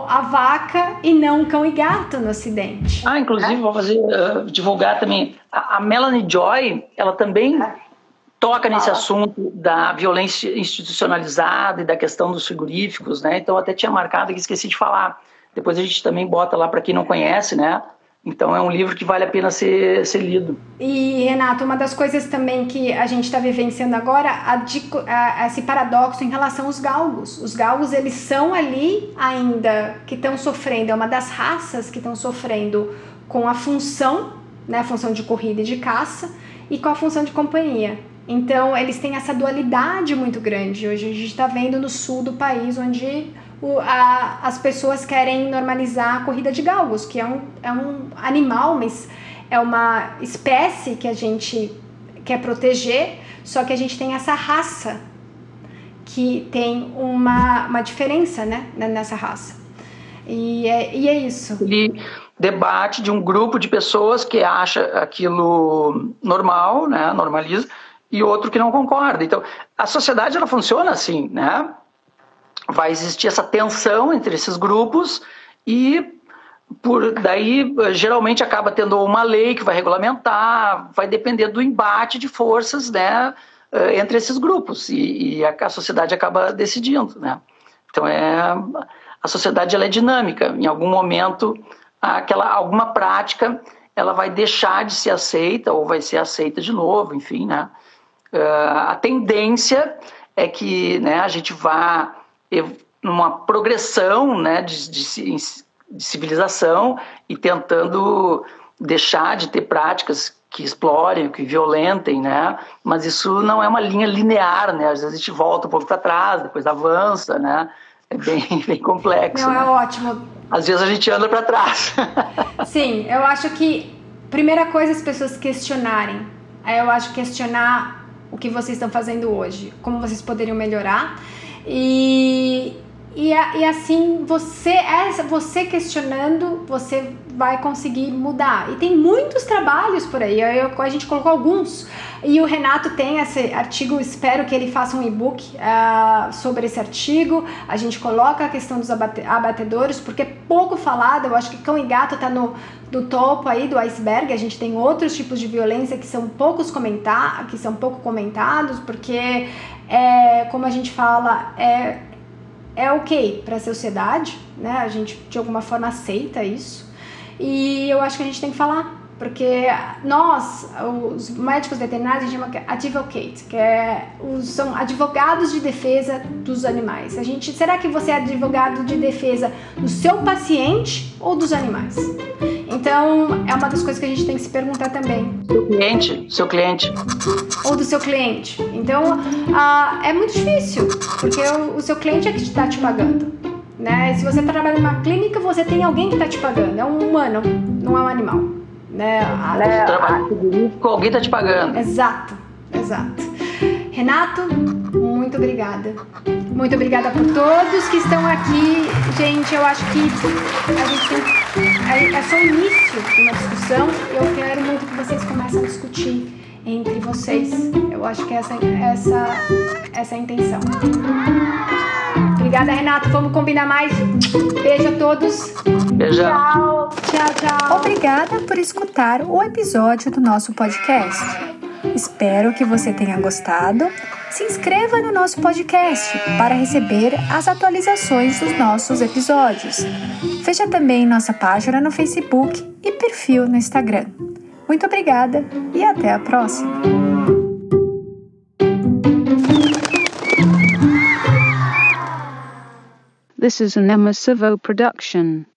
Speaker 1: a vaca e não cão e gato no Ocidente.
Speaker 2: Ah, inclusive vou fazer uh, divulgar também a, a, Melanie Joy, ela também toca nesse assunto da violência institucionalizada e da questão dos frigoríficos, né? Então até tinha marcado que esqueci de falar. Depois a gente também bota lá para quem não conhece, né? Então é um livro que vale a pena ser, ser lido.
Speaker 1: E Renato, uma das coisas também que a gente está vivenciando agora, a, a, esse paradoxo em relação aos galgos. Os galgos eles são ali ainda que estão sofrendo, é uma das raças que estão sofrendo com a função, né, a função de corrida e de caça, e com a função de companhia. Então eles têm essa dualidade muito grande. Hoje a gente está vendo no sul do país onde o, a, as pessoas querem normalizar a corrida de galgos, que é um, é um animal, mas é uma espécie que a gente quer proteger, só que a gente tem essa raça que tem uma, uma diferença né, nessa raça. E é, e é isso.
Speaker 2: Ele debate de um grupo de pessoas que acha aquilo normal, né, normaliza, e outro que não concorda. Então, a sociedade ela funciona assim, né? Vai existir essa tensão entre esses grupos e por daí geralmente acaba tendo uma lei que vai regulamentar, vai depender do embate de forças, né, eh, entre esses grupos e, e a, a, sociedade acaba decidindo, né. Então é a sociedade ela é dinâmica. Em algum momento aquela alguma prática ela vai deixar de ser aceita ou vai ser aceita de novo, enfim, né. Uh, a tendência é que né, a gente vá numa progressão né, de, de, de civilização e tentando deixar de ter práticas que explorem, que violentem, né? Mas isso não é uma linha linear, né? Às vezes a gente volta um pouco para trás, depois avança, né? É bem, bem complexo.
Speaker 1: Não,
Speaker 2: né?
Speaker 1: é ótimo.
Speaker 2: Às vezes a gente anda para trás.
Speaker 1: Sim, eu acho que primeira coisa as pessoas questionarem. Eu acho questionar o que vocês estão fazendo hoje, como vocês poderiam melhorar e, e, e assim, você, você questionando, você vai conseguir mudar. E tem muitos trabalhos por aí, eu, a gente colocou alguns. E o Renato tem esse artigo, espero que ele faça um e-book uh, sobre esse artigo. A gente coloca a questão dos abate abatedores, porque é pouco falado, eu acho que cão e gato está no, no topo aí do iceberg. A gente tem outros tipos de violência que são poucos comentar, que são pouco comentados, porque é, como a gente fala, é, é ok para a sociedade, né? A gente de alguma forma aceita isso. E eu acho que a gente tem que falar, porque nós, os médicos veterinários, a gente chama advocate, que é, são advogados de defesa dos animais. A gente, será que você é advogado de defesa do seu paciente ou dos animais? Então, é uma das coisas que a gente tem que se perguntar também.
Speaker 2: Seu cliente, seu cliente.
Speaker 1: Ou do seu cliente. Então, ah, é muito difícil, porque o, o seu cliente é que está te pagando. Né? Se você trabalha numa clínica, você tem alguém que está te pagando. É um humano, não é um animal. Né?
Speaker 2: A, né? Trabalho alguém está te pagando.
Speaker 1: Exato, exato. Renato, muito obrigada. Muito obrigada por todos que estão aqui. Gente, eu acho que a gente é só o início de uma discussão. Eu quero muito que vocês comecem a discutir entre vocês. Eu acho que essa, essa, essa é a intenção. Obrigada, Renato. Vamos combinar mais. Beijo a todos.
Speaker 2: Beijo.
Speaker 1: Tchau. Tchau, tchau.
Speaker 3: Obrigada por escutar o episódio do nosso podcast. Espero que você tenha gostado. Se inscreva no nosso podcast para receber as atualizações dos nossos episódios. Veja também nossa página no Facebook e perfil no Instagram. Muito obrigada e até a próxima!
Speaker 4: This is an Emma Savo production.